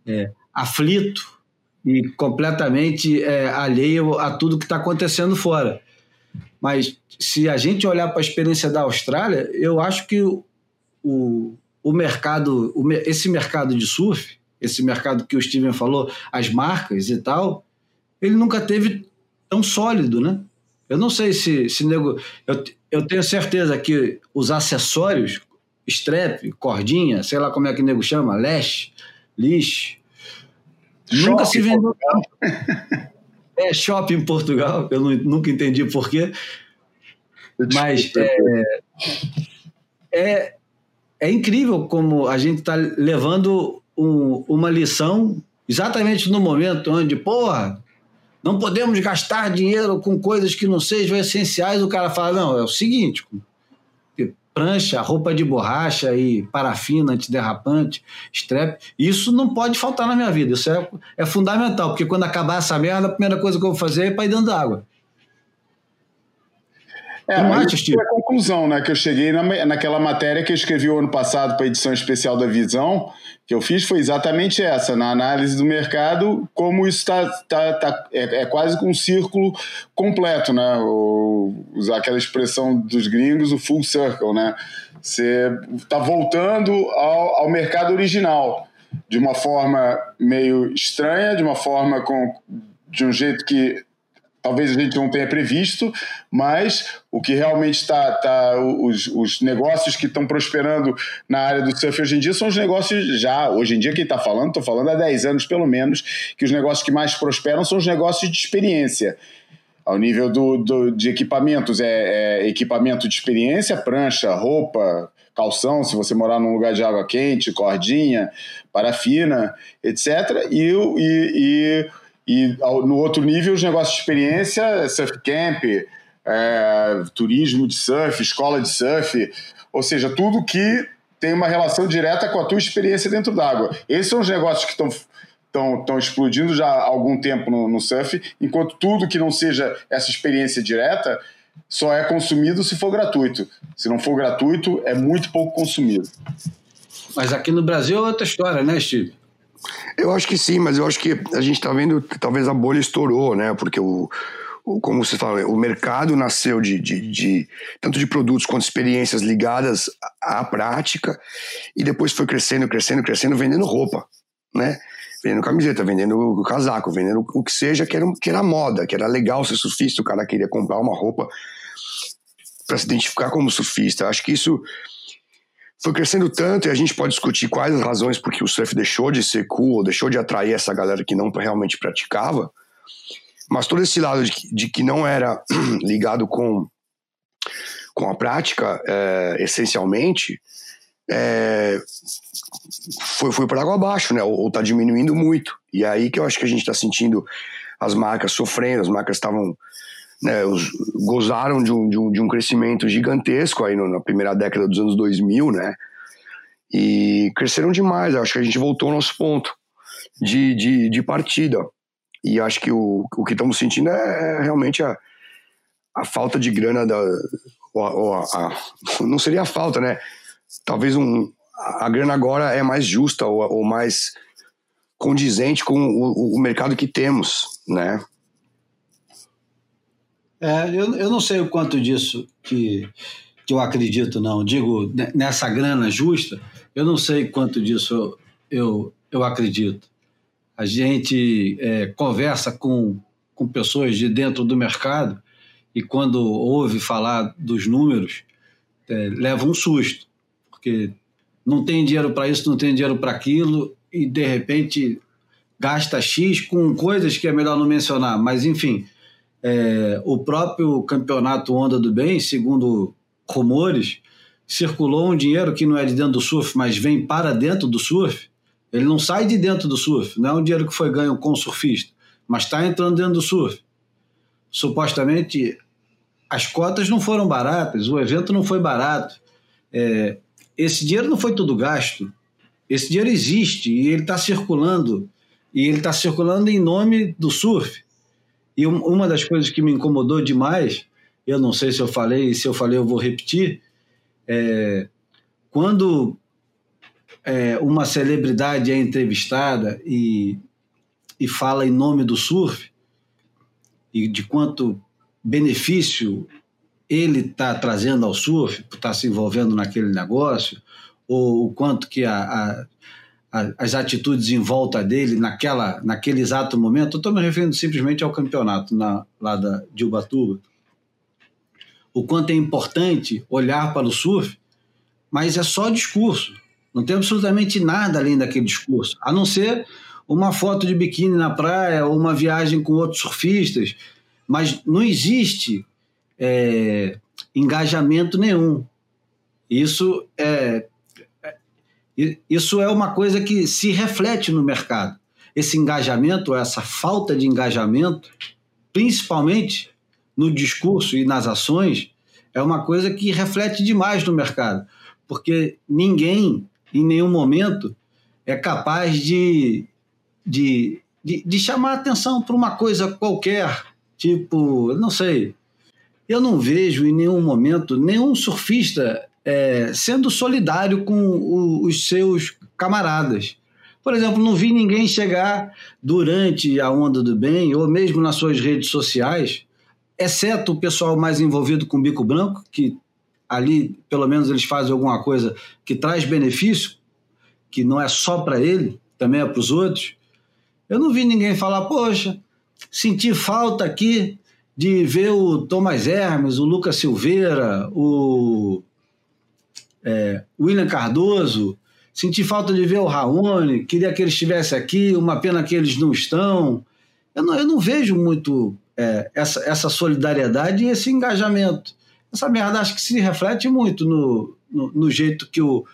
é, aflito e completamente é, alheio a tudo que está acontecendo fora. Mas se a gente olhar para a experiência da Austrália, eu acho que o, o, o mercado, o, esse mercado de surf, esse mercado que o Steven falou, as marcas e tal, ele nunca teve tão sólido, né? Eu não sei se, se nego. Eu, eu tenho certeza que os acessórios, strap, cordinha, sei lá como é que o nego chama, lash, leash, nunca se vendeu. é shopping em Portugal, eu não, nunca entendi porquê. Mas é, é, é incrível como a gente está levando um, uma lição exatamente no momento onde, porra, não podemos gastar dinheiro com coisas que não sejam essenciais. O cara fala: não, é o seguinte, prancha, roupa de borracha e parafina antiderrapante, strep, isso não pode faltar na minha vida. Isso é, é fundamental, porque quando acabar essa merda, a primeira coisa que eu vou fazer é ir para dentro d'água. É, não a conclusão, né? Que eu cheguei na, naquela matéria que eu escrevi o ano passado para a edição especial da Visão, que eu fiz foi exatamente essa, na análise do mercado, como isso está tá, tá, é, é, quase um círculo completo, né? O, usar aquela expressão dos gringos, o full circle, né? Você está voltando ao, ao mercado original de uma forma meio estranha, de uma forma com, de um jeito que talvez a gente não tenha previsto, mas o que realmente está, tá, os, os negócios que estão prosperando na área do surf hoje em dia são os negócios já, hoje em dia quem está falando, estou falando há 10 anos pelo menos, que os negócios que mais prosperam são os negócios de experiência. Ao nível do, do de equipamentos, é, é equipamento de experiência, prancha, roupa, calção, se você morar num lugar de água quente, cordinha, parafina, etc. E, e, e e no outro nível, os negócios de experiência, surf camp, é, turismo de surf, escola de surf, ou seja, tudo que tem uma relação direta com a tua experiência dentro d'água. Esses são os negócios que estão estão explodindo já há algum tempo no, no, surf, enquanto tudo que não seja essa experiência direta só é consumido se for gratuito. Se não for gratuito, é muito pouco consumido. Mas aqui no Brasil é outra história, né, Steve? Eu acho que sim, mas eu acho que a gente está vendo, talvez a bolha estourou, né? Porque o, o como você fala, o mercado nasceu de, de, de, tanto de produtos quanto experiências ligadas à prática e depois foi crescendo, crescendo, crescendo, vendendo roupa, né? Vendendo camiseta, vendendo casaco, vendendo o que seja que era, que era moda, que era legal ser surfista, o cara queria comprar uma roupa para se identificar como surfista. Acho que isso foi crescendo tanto e a gente pode discutir quais as razões porque o surf deixou de ser cool, deixou de atrair essa galera que não realmente praticava. Mas todo esse lado de que, de que não era ligado com, com a prática, é, essencialmente, é, foi, foi para água abaixo, né? Ou, está diminuindo muito. E é aí que eu acho que a gente está sentindo as marcas sofrendo, as marcas estavam né, os, gozaram de um, de, um, de um crescimento gigantesco aí no, na primeira década dos anos 2000, né? E cresceram demais. Acho que a gente voltou ao nosso ponto de, de, de partida. E acho que o, o que estamos sentindo é, é realmente a, a falta de grana da. Ou, a, a, não seria a falta, né? Talvez um, a grana agora é mais justa ou, ou mais condizente com o, o mercado que temos, né? É, eu, eu não sei o quanto disso que, que eu acredito, não. Digo, nessa grana justa, eu não sei quanto disso eu, eu acredito. A gente é, conversa com, com pessoas de dentro do mercado e quando ouve falar dos números, é, leva um susto, porque não tem dinheiro para isso, não tem dinheiro para aquilo e de repente gasta X com coisas que é melhor não mencionar, mas enfim, é, o próprio campeonato Onda do Bem, segundo rumores, circulou um dinheiro que não é de dentro do surf, mas vem para dentro do surf. Ele não sai de dentro do surf, não é um dinheiro que foi ganho com o surfista, mas está entrando dentro do surf. Supostamente as cotas não foram baratas, o evento não foi barato. É, esse dinheiro não foi tudo gasto. Esse dinheiro existe e ele está circulando. E ele está circulando em nome do surf. E uma das coisas que me incomodou demais, eu não sei se eu falei, se eu falei eu vou repetir, é, quando é, uma celebridade é entrevistada e, e fala em nome do surf e de quanto benefício ele está trazendo ao surf, por estar tá se envolvendo naquele negócio, ou o quanto que a, a as atitudes em volta dele naquela, naquele exato momento. Eu estou me referindo simplesmente ao campeonato na, lá da, de Ubatuba. O quanto é importante olhar para o surf, mas é só discurso. Não tem absolutamente nada além daquele discurso, a não ser uma foto de biquíni na praia ou uma viagem com outros surfistas. Mas não existe é, engajamento nenhum. Isso é, isso é uma coisa que se reflete no mercado. Esse engajamento, essa falta de engajamento, principalmente no discurso e nas ações, é uma coisa que reflete demais no mercado, porque ninguém, em nenhum momento, é capaz de, de, de, de chamar atenção para uma coisa qualquer, tipo, não sei. Eu não vejo em nenhum momento nenhum surfista é, sendo solidário com o, os seus camaradas. Por exemplo, não vi ninguém chegar durante a onda do bem, ou mesmo nas suas redes sociais, exceto o pessoal mais envolvido com bico branco, que ali, pelo menos, eles fazem alguma coisa que traz benefício, que não é só para ele, também é para os outros. Eu não vi ninguém falar, poxa, senti falta aqui de ver o Thomas Hermes, o Lucas Silveira, o é, William Cardoso, senti falta de ver o Raoni, queria que ele estivesse aqui, uma pena que eles não estão. Eu não, eu não vejo muito é, essa, essa solidariedade e esse engajamento. Essa merda acho que se reflete muito no, no, no jeito que o,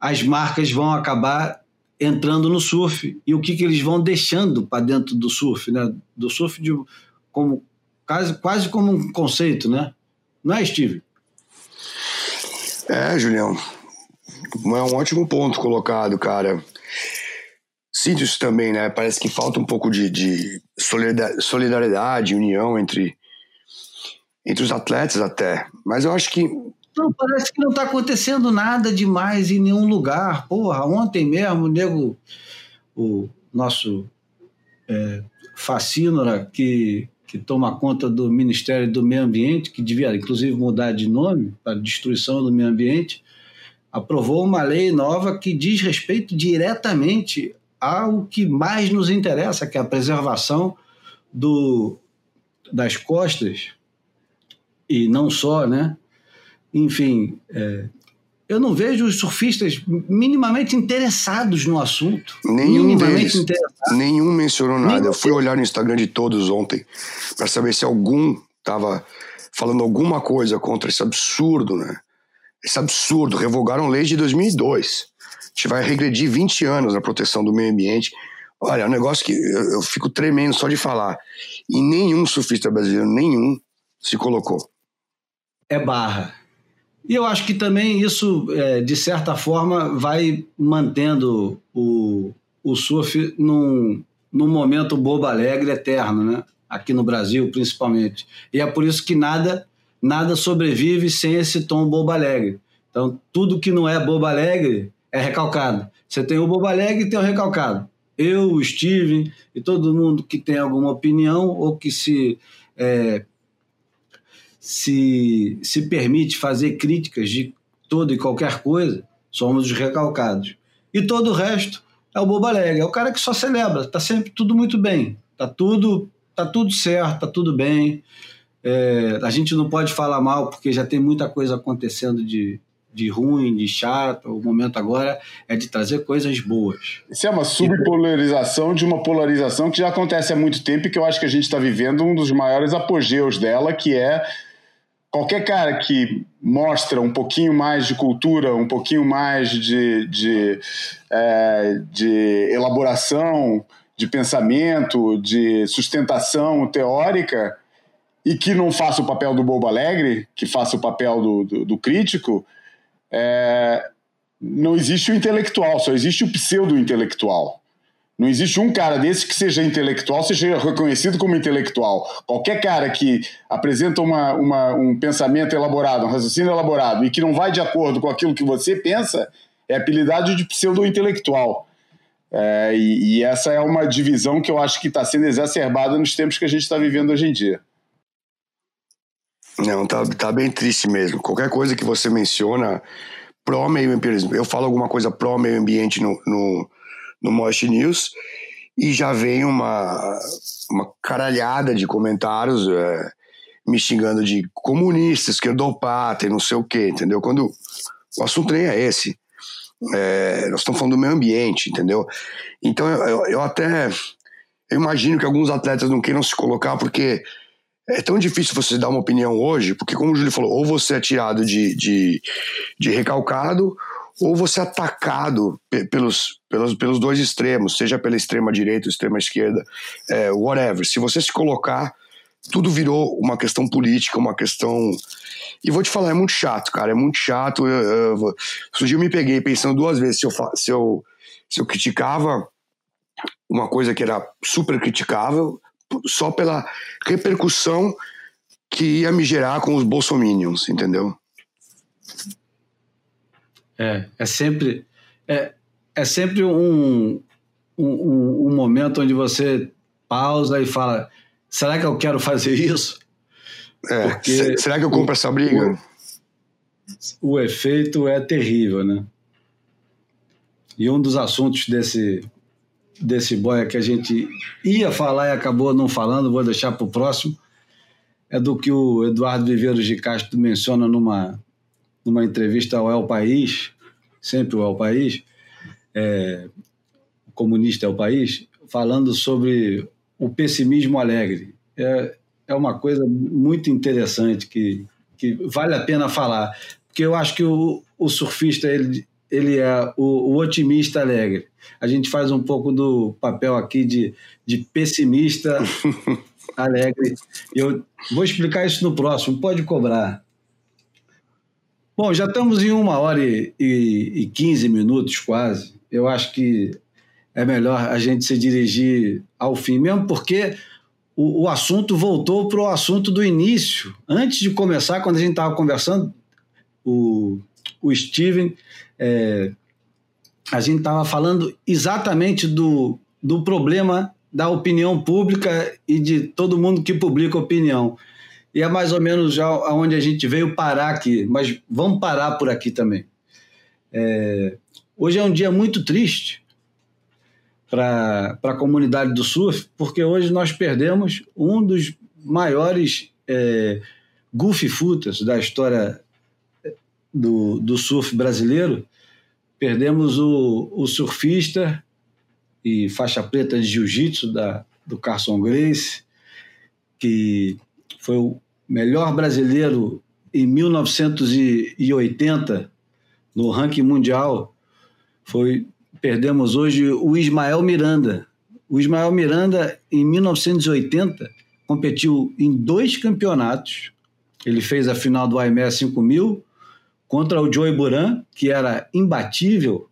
as marcas vão acabar entrando no surf e o que, que eles vão deixando para dentro do surf, né? Do surf de, como, quase, quase como um conceito, né? Não é, Steve? É, Julião. É um ótimo ponto colocado, cara. Sinto isso também, né? Parece que falta um pouco de, de solidariedade, união entre, entre os atletas até. Mas eu acho que. Não, parece que não está acontecendo nada demais em nenhum lugar. Porra, ontem mesmo o nego, o nosso é, Facínora, que, que toma conta do Ministério do Meio Ambiente, que devia inclusive mudar de nome para Destruição do Meio Ambiente, aprovou uma lei nova que diz respeito diretamente ao que mais nos interessa, que é a preservação do, das costas e não só, né? Enfim, é, eu não vejo os surfistas minimamente interessados no assunto. Nenhum deles. Nenhum mencionou nada. Nenhum. Eu fui olhar no Instagram de todos ontem para saber se algum estava falando alguma coisa contra esse absurdo, né? Esse absurdo. Revogaram lei de 2002. A gente vai regredir 20 anos na proteção do meio ambiente. Olha, é um negócio que eu, eu fico tremendo só de falar. E nenhum surfista brasileiro, nenhum, se colocou é barra. E eu acho que também isso, é, de certa forma, vai mantendo o, o surf num, num momento bobo alegre eterno, né? Aqui no Brasil, principalmente. E é por isso que nada nada sobrevive sem esse tom bobo alegre. Então, tudo que não é bobo alegre é recalcado. Você tem o bobo alegre e tem o recalcado. Eu, o Steven e todo mundo que tem alguma opinião ou que se é, se, se permite fazer críticas de toda e qualquer coisa, somos os recalcados. E todo o resto é o bobo alegre, é o cara que só celebra, está sempre tudo muito bem, está tudo, tá tudo certo, está tudo bem. É, a gente não pode falar mal porque já tem muita coisa acontecendo de, de ruim, de chato. O momento agora é de trazer coisas boas. Isso é uma subpolarização de uma polarização que já acontece há muito tempo e que eu acho que a gente está vivendo um dos maiores apogeus dela, que é qualquer cara que mostra um pouquinho mais de cultura, um pouquinho mais de, de, é, de elaboração, de pensamento, de sustentação teórica, e que não faça o papel do bobo alegre, que faça o papel do, do, do crítico, é, não existe o intelectual, só existe o pseudo-intelectual. Não existe um cara desse que seja intelectual, seja reconhecido como intelectual. Qualquer cara que apresenta uma, uma, um pensamento elaborado, um raciocínio elaborado e que não vai de acordo com aquilo que você pensa, é apelidado de pseudo-intelectual. É, e, e, essa é uma divisão que eu acho que está sendo exacerbada nos tempos que a gente está vivendo hoje em dia. Não, tá, tá bem triste mesmo. Qualquer coisa que você menciona pró-meio ambiente, eu falo alguma coisa pró-meio ambiente no, no no Mosh News e já vem uma, uma caralhada de comentários é, me xingando de comunista, esquerdopata e não sei o que, entendeu? Quando o assunto nem é esse. É, nós estamos falando do meio ambiente, entendeu? Então eu, eu, eu até eu imagino que alguns atletas não queiram se colocar porque é tão difícil você dar uma opinião hoje, porque como o Júlio falou, ou você é tirado de, de, de recalcado, ou você é atacado pelos, pelos, pelos dois extremos, seja pela extrema direita ou extrema esquerda, é, whatever. Se você se colocar, tudo virou uma questão política, uma questão. E vou te falar, é muito chato, cara, é muito chato. Eu, eu, eu, eu me peguei pensando duas vezes se eu, se eu, se eu criticava uma coisa que era super criticável, só pela repercussão que ia me gerar com os bolsominions, entendeu? É, é sempre, é, é sempre um, um, um momento onde você pausa e fala: será que eu quero fazer isso? É, Porque será que eu compro o, essa briga? O, o efeito é terrível, né? E um dos assuntos desse, desse boia que a gente ia falar e acabou não falando, vou deixar para o próximo, é do que o Eduardo Viveiros de Castro menciona numa, numa entrevista ao El País, sempre o El País, é, o comunista El País, falando sobre o pessimismo alegre. É, é uma coisa muito interessante que, que vale a pena falar, porque eu acho que o, o surfista ele, ele é o, o, otimista alegre. A gente faz um pouco do papel aqui de, de pessimista alegre. Eu vou explicar isso no próximo, pode cobrar. Bom, já estamos em uma hora e, e, e 15 minutos quase. Eu acho que é melhor a gente se dirigir ao fim, mesmo porque o, o assunto voltou para o assunto do início. Antes de começar, quando a gente estava conversando, o, o Steven, é, a gente estava falando exatamente do, do problema da opinião pública e de todo mundo que publica opinião. E é mais ou menos já aonde a gente veio parar aqui, mas vamos parar por aqui também. É, hoje é um dia muito triste para a comunidade do surf, porque hoje nós perdemos um dos maiores é, goofy footers da história do, do surf brasileiro. Perdemos o, o surfista e faixa preta de jiu-jitsu do Carson Grace, que foi melhor brasileiro em 1980 no ranking mundial. Foi perdemos hoje o Ismael Miranda. O Ismael Miranda em 1980 competiu em dois campeonatos. Ele fez a final do IME 5000 contra o Joey Buran, que era imbatível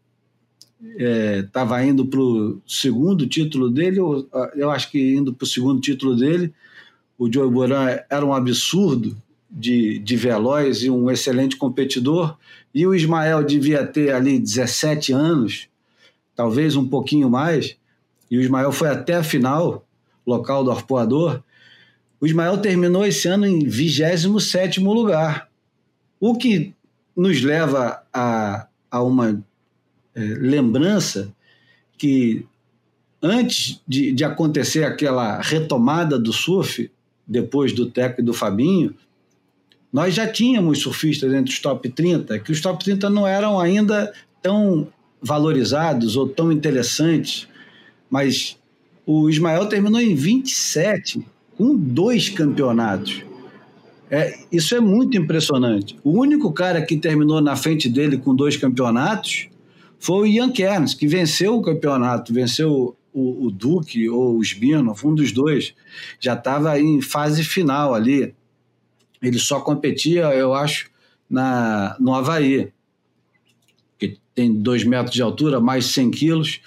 estava é, indo para o segundo título dele, eu, eu acho que indo para o segundo título dele. O Joe Boran era um absurdo de, de veloz e um excelente competidor. E o Ismael devia ter ali 17 anos, talvez um pouquinho mais. E o Ismael foi até a final, local do arpoador. O Ismael terminou esse ano em 27 lugar, o que nos leva a, a uma é, lembrança que antes de, de acontecer aquela retomada do surf, depois do Teco e do Fabinho, nós já tínhamos surfistas entre os top 30, que os top 30 não eram ainda tão valorizados ou tão interessantes, mas o Ismael terminou em 27, com dois campeonatos. É, isso é muito impressionante. O único cara que terminou na frente dele com dois campeonatos foi o Ian Kerns, que venceu o campeonato, venceu o, o Duque ou o Sbino, um dos dois. Já estava em fase final ali. Ele só competia, eu acho, na, no Havaí, que tem dois metros de altura, mais 100 quilos.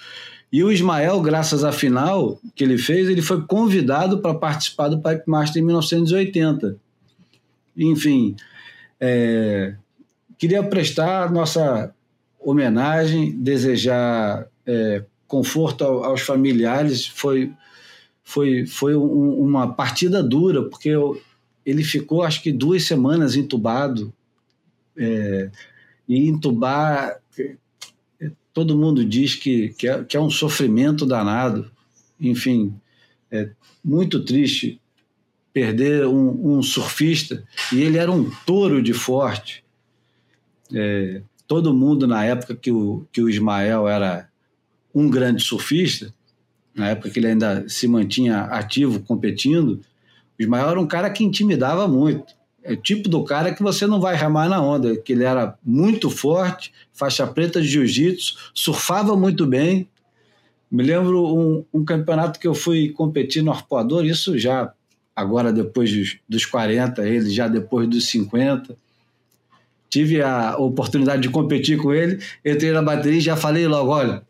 E o Ismael, graças à final que ele fez, ele foi convidado para participar do Pipe Master em 1980. Enfim, é, queria prestar nossa homenagem, desejar é, conforto aos familiares. Foi, foi, foi um, uma partida dura, porque eu, ele ficou acho que duas semanas entubado. É, e entubar, todo mundo diz que, que é, que, é, um sofrimento danado. Enfim, é muito triste perder um, um surfista, e ele era um touro de forte. É, todo mundo na época que o, que o Ismael era um grande surfista, na época que ele ainda se mantinha ativo, competindo, o Ismael era um cara que intimidava muito. É o tipo do cara que você não vai remar na onda, que ele era muito forte, faixa preta de jiu-jitsu, surfava muito bem. Me lembro um, um, campeonato que eu fui competir no arpoador, isso já agora depois dos, dos 40, ele já depois dos 50 tive a oportunidade de competir com ele, entrei na bateria e já falei logo, olha,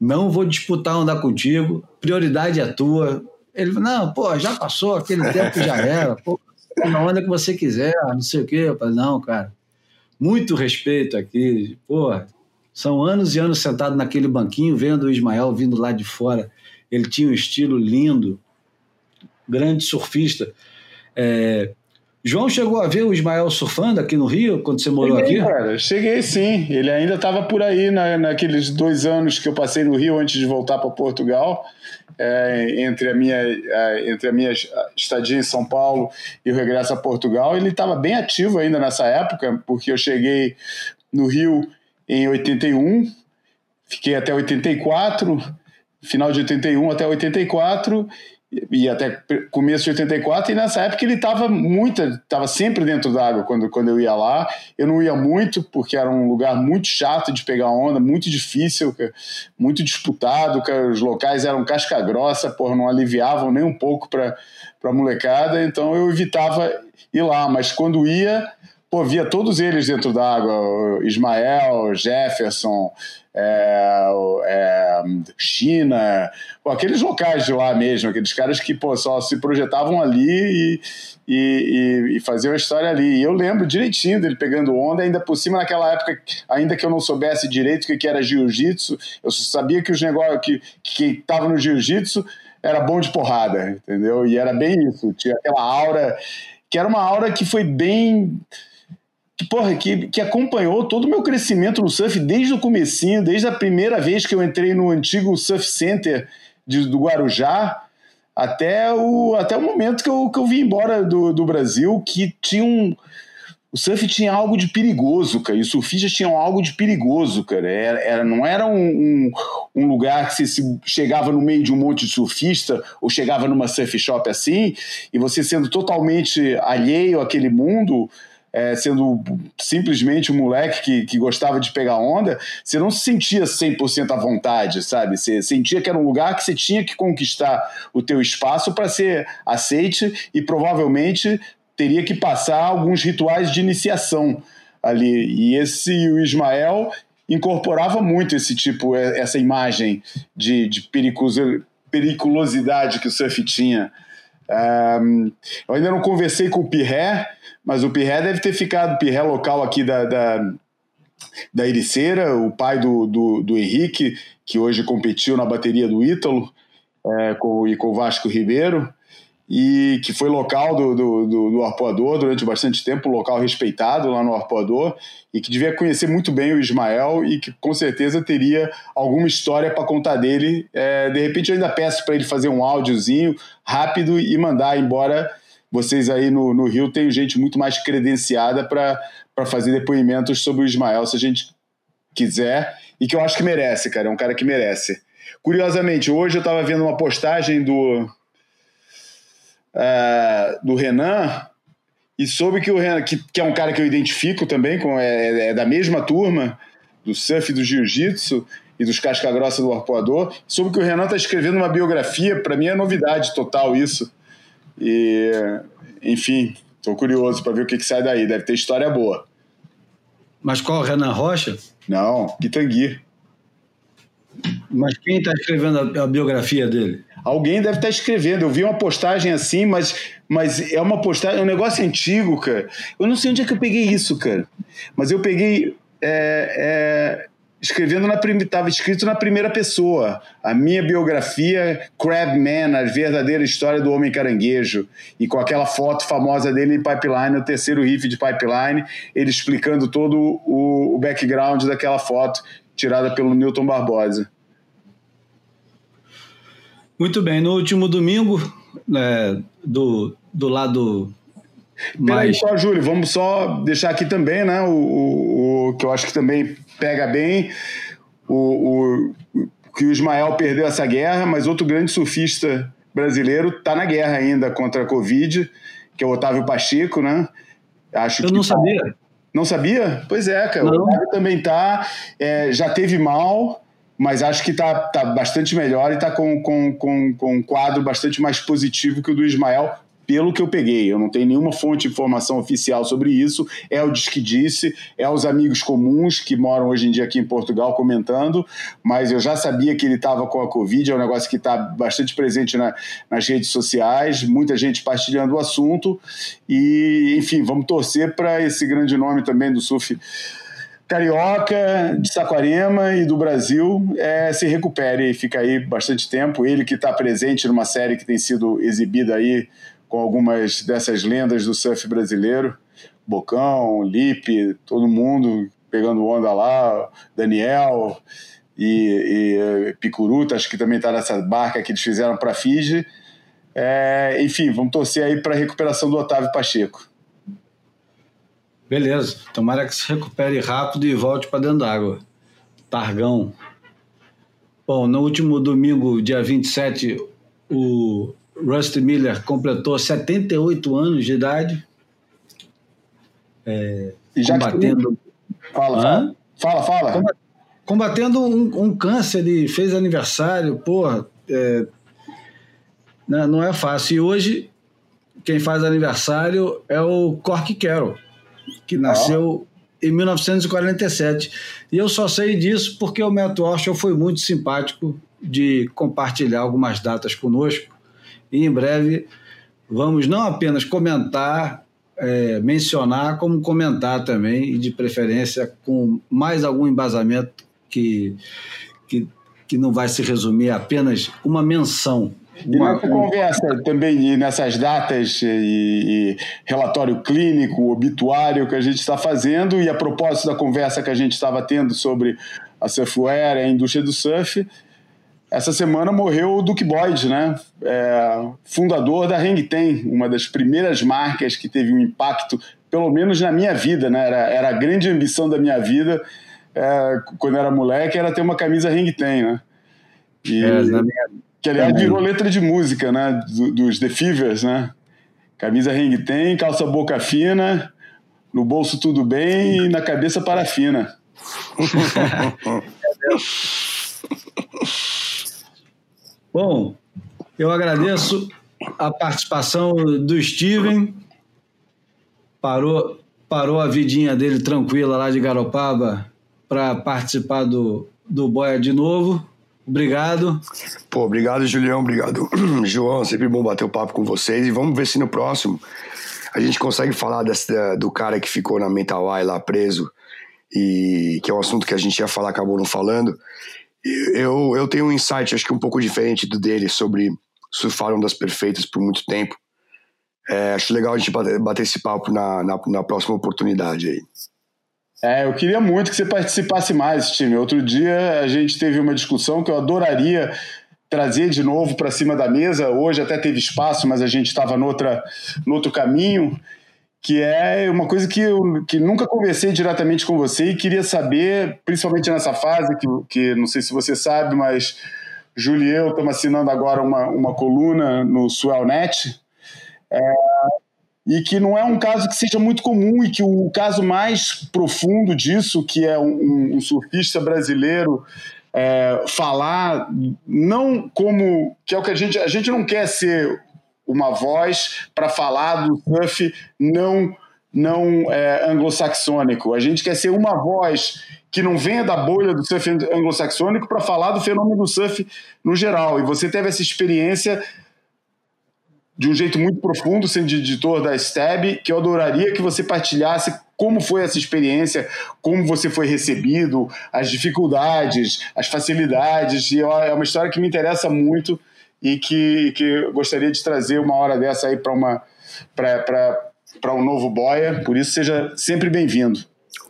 não vou disputar andar contigo, prioridade é tua. Ele falou, não, pô, já passou, aquele tempo já era, pô, na onda que você quiser, não sei o quê. Eu falei, não, cara, muito respeito aqui, pô, são anos e anos sentado naquele banquinho, vendo o Ismael vindo lá de fora. Ele tinha um estilo lindo, grande surfista. É, João chegou a ver o Ismael surfando aqui no Rio, quando você morou cheguei, aqui? Cara, cheguei sim. Ele ainda estava por aí na, naqueles dois anos que eu passei no Rio antes de voltar para Portugal. É, entre, a minha, entre a minha estadia em São Paulo e o regresso a Portugal. Ele estava bem ativo ainda nessa época, porque eu cheguei no Rio em 81, fiquei até 84, final de 81 até 84, e até começo de 84, e nessa época ele estava muito, estava sempre dentro d'água quando, quando eu ia lá. Eu não ia muito, porque era um lugar muito chato de pegar onda, muito difícil, muito disputado, os locais eram casca grossa, porra, não aliviavam nem um pouco para a molecada, então eu evitava ir lá, mas quando ia, pô, via todos eles dentro d'água, Ismael, Jefferson, é, é, China, pô, aqueles locais de lá mesmo, aqueles caras que pô, só se projetavam ali e, e, e, faziam a história ali. E eu lembro direitinho dele pegando onda, ainda por cima naquela época, ainda que eu não soubesse direito o que era jiu-jitsu, eu sabia que os negócios que estavam no jiu-jitsu era bom de porrada, entendeu? E era bem isso, tinha aquela aura, que era uma aura que foi bem que, porra, que, que acompanhou todo o meu crescimento no surf desde o comecinho, desde a primeira vez que eu entrei no antigo Surf Center de, do Guarujá, até o, até o momento que eu, que eu vim embora do, do Brasil, que tinha um... O surf tinha algo de perigoso, cara, e os surfistas tinham algo de perigoso, cara. Era, era não era um, um, um lugar que você se chegava no meio de um monte de surfista, ou chegava numa surf shop assim, e você sendo totalmente alheio àquele mundo, é, sendo simplesmente um moleque que, que gostava de pegar onda, você não se sentia 100% à vontade, sabe? Você sentia que era um lugar que você tinha que conquistar o teu espaço para ser aceite e provavelmente teria que passar alguns rituais de iniciação ali. E esse o Ismael incorporava muito esse tipo, é, essa imagem de, de periculosidade que o surf tinha. Um, eu ainda não conversei com o Pirré, mas o Pirré deve ter ficado, Pirré local aqui da, da, da Ericeira, o pai do, do, do, Henrique, que hoje competiu na bateria do Ítalo, é, com, e com o Vasco Ribeiro, e que foi local do, do, do, do Arpoador durante bastante tempo, local respeitado lá no Arpoador, e que devia conhecer muito bem o Ismael e que com certeza teria alguma história para contar dele. É, de repente eu ainda peço para ele fazer um áudiozinho rápido e mandar, embora vocês aí no, no Rio tenham gente muito mais credenciada para fazer depoimentos sobre o Ismael, se a gente quiser, e que eu acho que merece, cara, é um cara que merece. Curiosamente, hoje eu estava vendo uma postagem do, uh, do Renan e soube que o Renan, que, que, é um cara que eu identifico também, com, é, é da mesma turma do surf do jiu-jitsu e dos casca grossa do arpoador, soube que o Renan está escrevendo uma biografia, para mim é novidade total isso. E, enfim, estou curioso para ver o que, que sai daí. Deve ter história boa. Mas qual, Renan Rocha? Não, Pitangui. Mas quem está escrevendo a, biografia dele? Alguém deve estar tá escrevendo. Eu vi uma postagem assim, mas, mas é uma postagem, é um negócio antigo, cara. Eu não sei onde é que eu peguei isso, cara. Mas eu peguei. É, é, escrevendo na estava escrito na primeira pessoa. A minha biografia, Crabman, a verdadeira história do homem caranguejo. E com aquela foto famosa dele em Pipeline, o terceiro riff de Pipeline, ele explicando todo o, o background daquela foto tirada pelo Newton Barbosa. Muito bem, no último domingo, é, do, do lado Peraí só, Júlio, vamos só deixar aqui também, né, o, o, o que eu acho que também pega bem o, o, que o Ismael perdeu essa guerra, mas outro grande surfista brasileiro está na guerra ainda contra a Covid, que é o Otávio Pacheco, né? Acho Eu que não tá... sabia. Não sabia? Pois é, cara. Não. O Otávio também tá. É, já teve mal, mas acho que tá, tá bastante melhor e tá com, com, com, com um quadro bastante mais positivo que o do Ismael pelo que eu peguei, eu não tenho nenhuma fonte de informação oficial sobre isso, é o Diz que Disse, é os amigos comuns que moram hoje em dia aqui em Portugal comentando, mas eu já sabia que ele estava com a Covid, é um negócio que está bastante presente na, nas redes sociais, muita gente partilhando o assunto, e enfim, vamos torcer para esse grande nome também do surf carioca, de Saquarema e do Brasil é, se recupere e fica aí bastante tempo. Ele que está presente numa série que tem sido exibida aí com algumas dessas lendas do surf brasileiro, Bocão, Lipe, todo mundo pegando onda lá, Daniel e, e Picuruta, acho que também está nessa barca que eles fizeram para Fiji. É, enfim, vamos torcer aí para a recuperação do Otávio Pacheco. Beleza, tomara que se recupere rápido e volte para dentro d'água. Targão. Bom, no último domingo, dia 27, o Rusty Miller completou 78 anos de idade. É, combatendo. Fala, fala, fala, fala. Combatendo um, um, câncer, ele fez aniversário, porra. É, não, né, não é fácil. E hoje, quem faz aniversário é o Cork Carroll. que nasceu em 1947. E eu só sei disso porque o Matt Walsh foi muito simpático de compartilhar algumas datas conosco. E em breve vamos não apenas comentar, é, mencionar, como comentar também, e de preferência com mais algum embasamento que, que, que não vai se resumir apenas uma menção e nessa conversa também, e nessas datas e, e, relatório clínico, obituário que a gente está fazendo, e a propósito da conversa que a gente estava tendo sobre a surfwear, a indústria do surf, essa semana morreu o Duke Boyd, né? É, fundador da Hang uma das primeiras marcas que teve um impacto, pelo menos na minha vida, né? Era, era a grande ambição da minha vida, é, quando era moleque, era ter uma camisa Hang né? E, é, na minha que aliás virou letra de música, né? dos The Fevers, né? Camisa ring tem, calça boca fina, no bolso tudo bem e na cabeça parafina. Bom, eu agradeço a participação do Steven. Parou, parou a vidinha dele tranquila lá de Garopaba para participar do, do Boia de novo. Obrigado. Pô, obrigado, Julião. Obrigado, João. Sempre bom bater o papo com vocês. E vamos ver se no próximo a gente consegue falar do cara que ficou na Mental Eye lá preso e que é um assunto que a gente ia falar, acabou não falando. Eu, eu tenho um insight, acho que um pouco diferente do dele, sobre surfar das perfeitas por muito tempo. É, acho legal a gente bater, bater esse papo na, na, na próxima oportunidade aí. É, eu queria muito que você participasse mais, time. Outro dia a gente teve uma discussão que eu adoraria trazer de novo para cima da mesa. Hoje até teve espaço, mas a gente estava no outro caminho, que é uma coisa que eu que nunca conversei diretamente com você e queria saber, principalmente nessa fase, que, que não sei se você sabe, mas Júlio e eu estamos assinando agora uma, uma coluna no Swellnet. É, e que não é um caso que seja muito comum e que o caso mais profundo disso, que é um, um surfista brasileiro é, falar, não como que é o que a gente a gente não quer ser uma voz para falar do surf não não é, anglo-saxônico. A gente quer ser uma voz que não venha da bolha do surf anglo-saxônico para falar do fenômeno do surf no geral. E você teve essa experiência de um jeito muito profundo, sendo editor da STEB, que eu adoraria que você partilhasse como foi essa experiência, como você foi recebido, as dificuldades, as facilidades. E é uma história que me interessa muito e que, que gostaria de trazer uma hora dessa aí para uma para um novo boia. Por isso, seja sempre bem-vindo.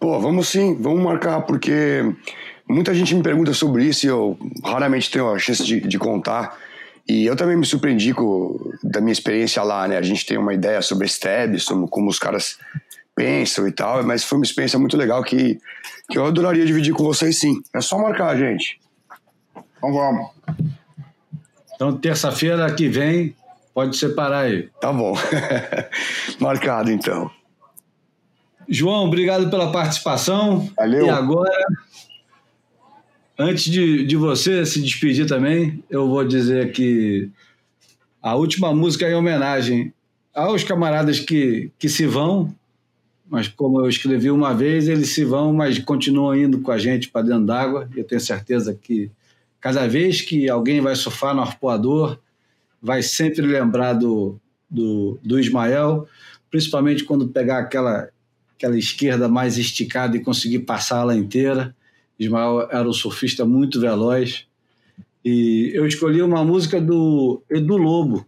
Pô, vamos sim, vamos marcar, porque muita gente me pergunta sobre isso e eu raramente tenho a chance de, de contar. E eu também me surpreendi com, da minha experiência lá, né? A gente tem uma ideia sobre STEB, sobre como os caras pensam e tal, mas foi uma experiência muito legal que, que eu adoraria dividir com vocês sim. É só marcar, gente. Então vamos. Então, terça-feira que vem, pode separar aí. Tá bom. Marcado, então. João, obrigado pela participação. Valeu. E agora Antes de, de você se despedir também, eu vou dizer que a última música é em homenagem aos camaradas que, que se vão, mas como eu escrevi uma vez, eles se vão, mas continuam indo com a gente para dentro d'água. Eu tenho certeza que cada vez que alguém vai surfar no arpoador, vai sempre lembrar do, do, do Ismael, principalmente quando pegar aquela, aquela esquerda mais esticada e conseguir passá-la inteira. Ismael era um surfista muito veloz. E eu escolhi uma música do Edu Lobo,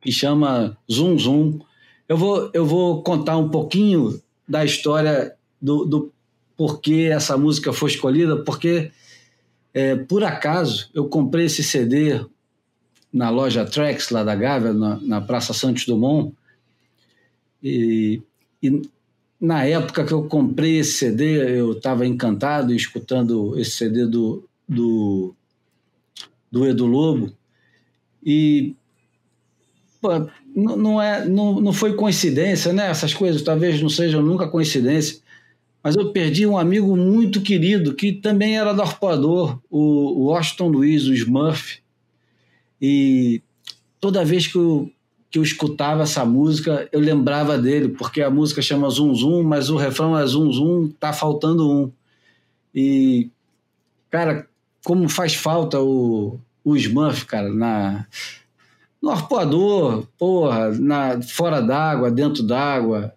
que chama Zum Zum. Eu vou, eu vou contar um pouquinho da história do, do porquê essa música foi escolhida, porque é, por acaso eu comprei esse CD na loja Trax, lá da Gávea, na, na Praça Santos Dumont, e, e na época que eu comprei esse CD, eu estava encantado escutando esse CD do, do, do Edu Lobo. E pô, não, não, é, não, não foi coincidência, né? Essas coisas talvez não sejam nunca coincidência. Mas eu perdi um amigo muito querido que também era do arpoador, o Washington Luiz, o Smurf. E toda vez que eu que eu escutava essa música, eu lembrava dele, porque a música chama Zum Zum, mas o refrão é Zum Zum, tá faltando um. E, cara, como faz falta o, o Smurf, cara, na, no arpoador, porra, na, fora d'água, dentro d'água.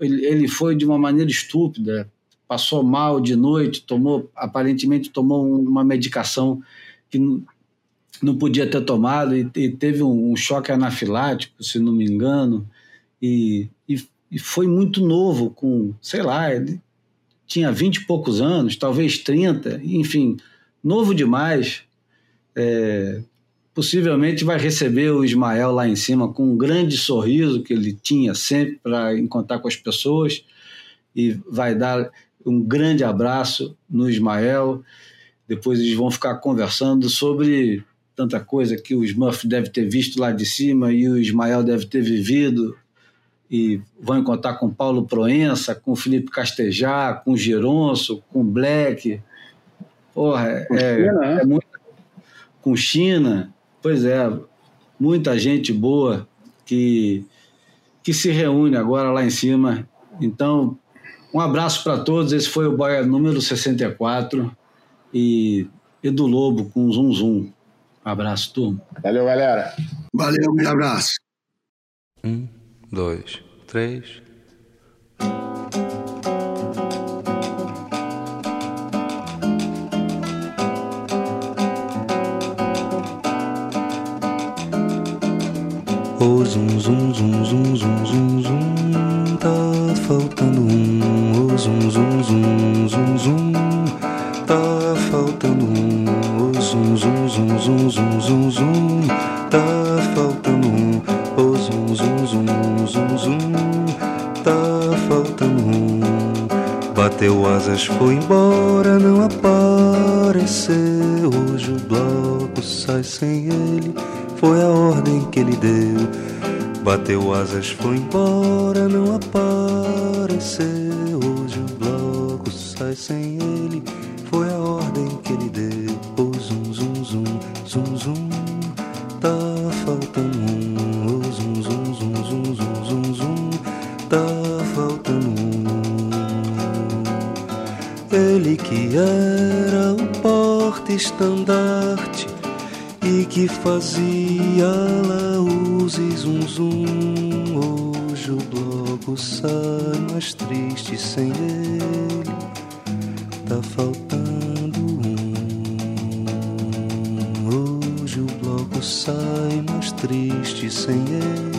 Ele, ele foi de uma maneira estúpida, passou mal de noite, tomou, aparentemente tomou uma medicação que não podia ter tomado e, e teve um, um, choque anafilático, se não me engano, e, e, e, foi muito novo, com, sei lá, ele tinha vinte e poucos anos, talvez 30, enfim, novo demais. É, possivelmente vai receber o Ismael lá em cima com um grande sorriso que ele tinha sempre para encontrar com as pessoas e vai dar um grande abraço no Ismael. Depois eles vão ficar conversando sobre tanta coisa que o Smurf deve ter visto lá de cima e o Ismael deve ter vivido. E vão encontrar com Paulo Proença, com Felipe Castejar, com Gironço, com Black. Porra, é, é, é muito, com China. Pois é, muita gente boa que, que se reúne agora lá em cima. Então, um abraço para todos. Esse foi o Boia número 64 e Edu Lobo com Zum Zum. Um abraço, turma. Valeu, galera. Valeu, um abraço. Um, dois, três. Zum, zum, zum, zum, zum, zum, zum, tá faltando um. Oh, zum, zum, zum, zum, zum, tá faltando um. Oh, zum, zum, zum, zum, zum, zum, zum, tá faltando um. Oh, zum, zum, zum, zum, zum, tá faltando um. Bateu asas, foi embora, não apareceu. Hoje o bloco sai sem ele foi a ordem que ele deu. Bateu asas, foi embora, não apareceu. Hoje o bloco sai sem ele. Foi a ordem que ele deu. Oh, zum, zum, zum, zum, zum. Tá faltando um. Oh, zum, zum, zum, zum, zum, zum, zum. Tá faltando um. Ele que era o porte-estandarte que fazia laús e zum zum. Hoje o bloco sai mais triste sem ele, tá faltando um. Hoje o bloco sai mais triste sem ele,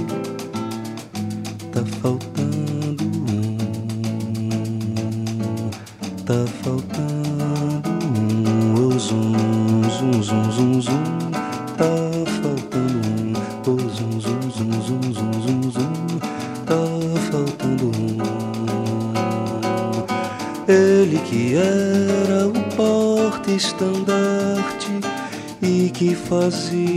fazia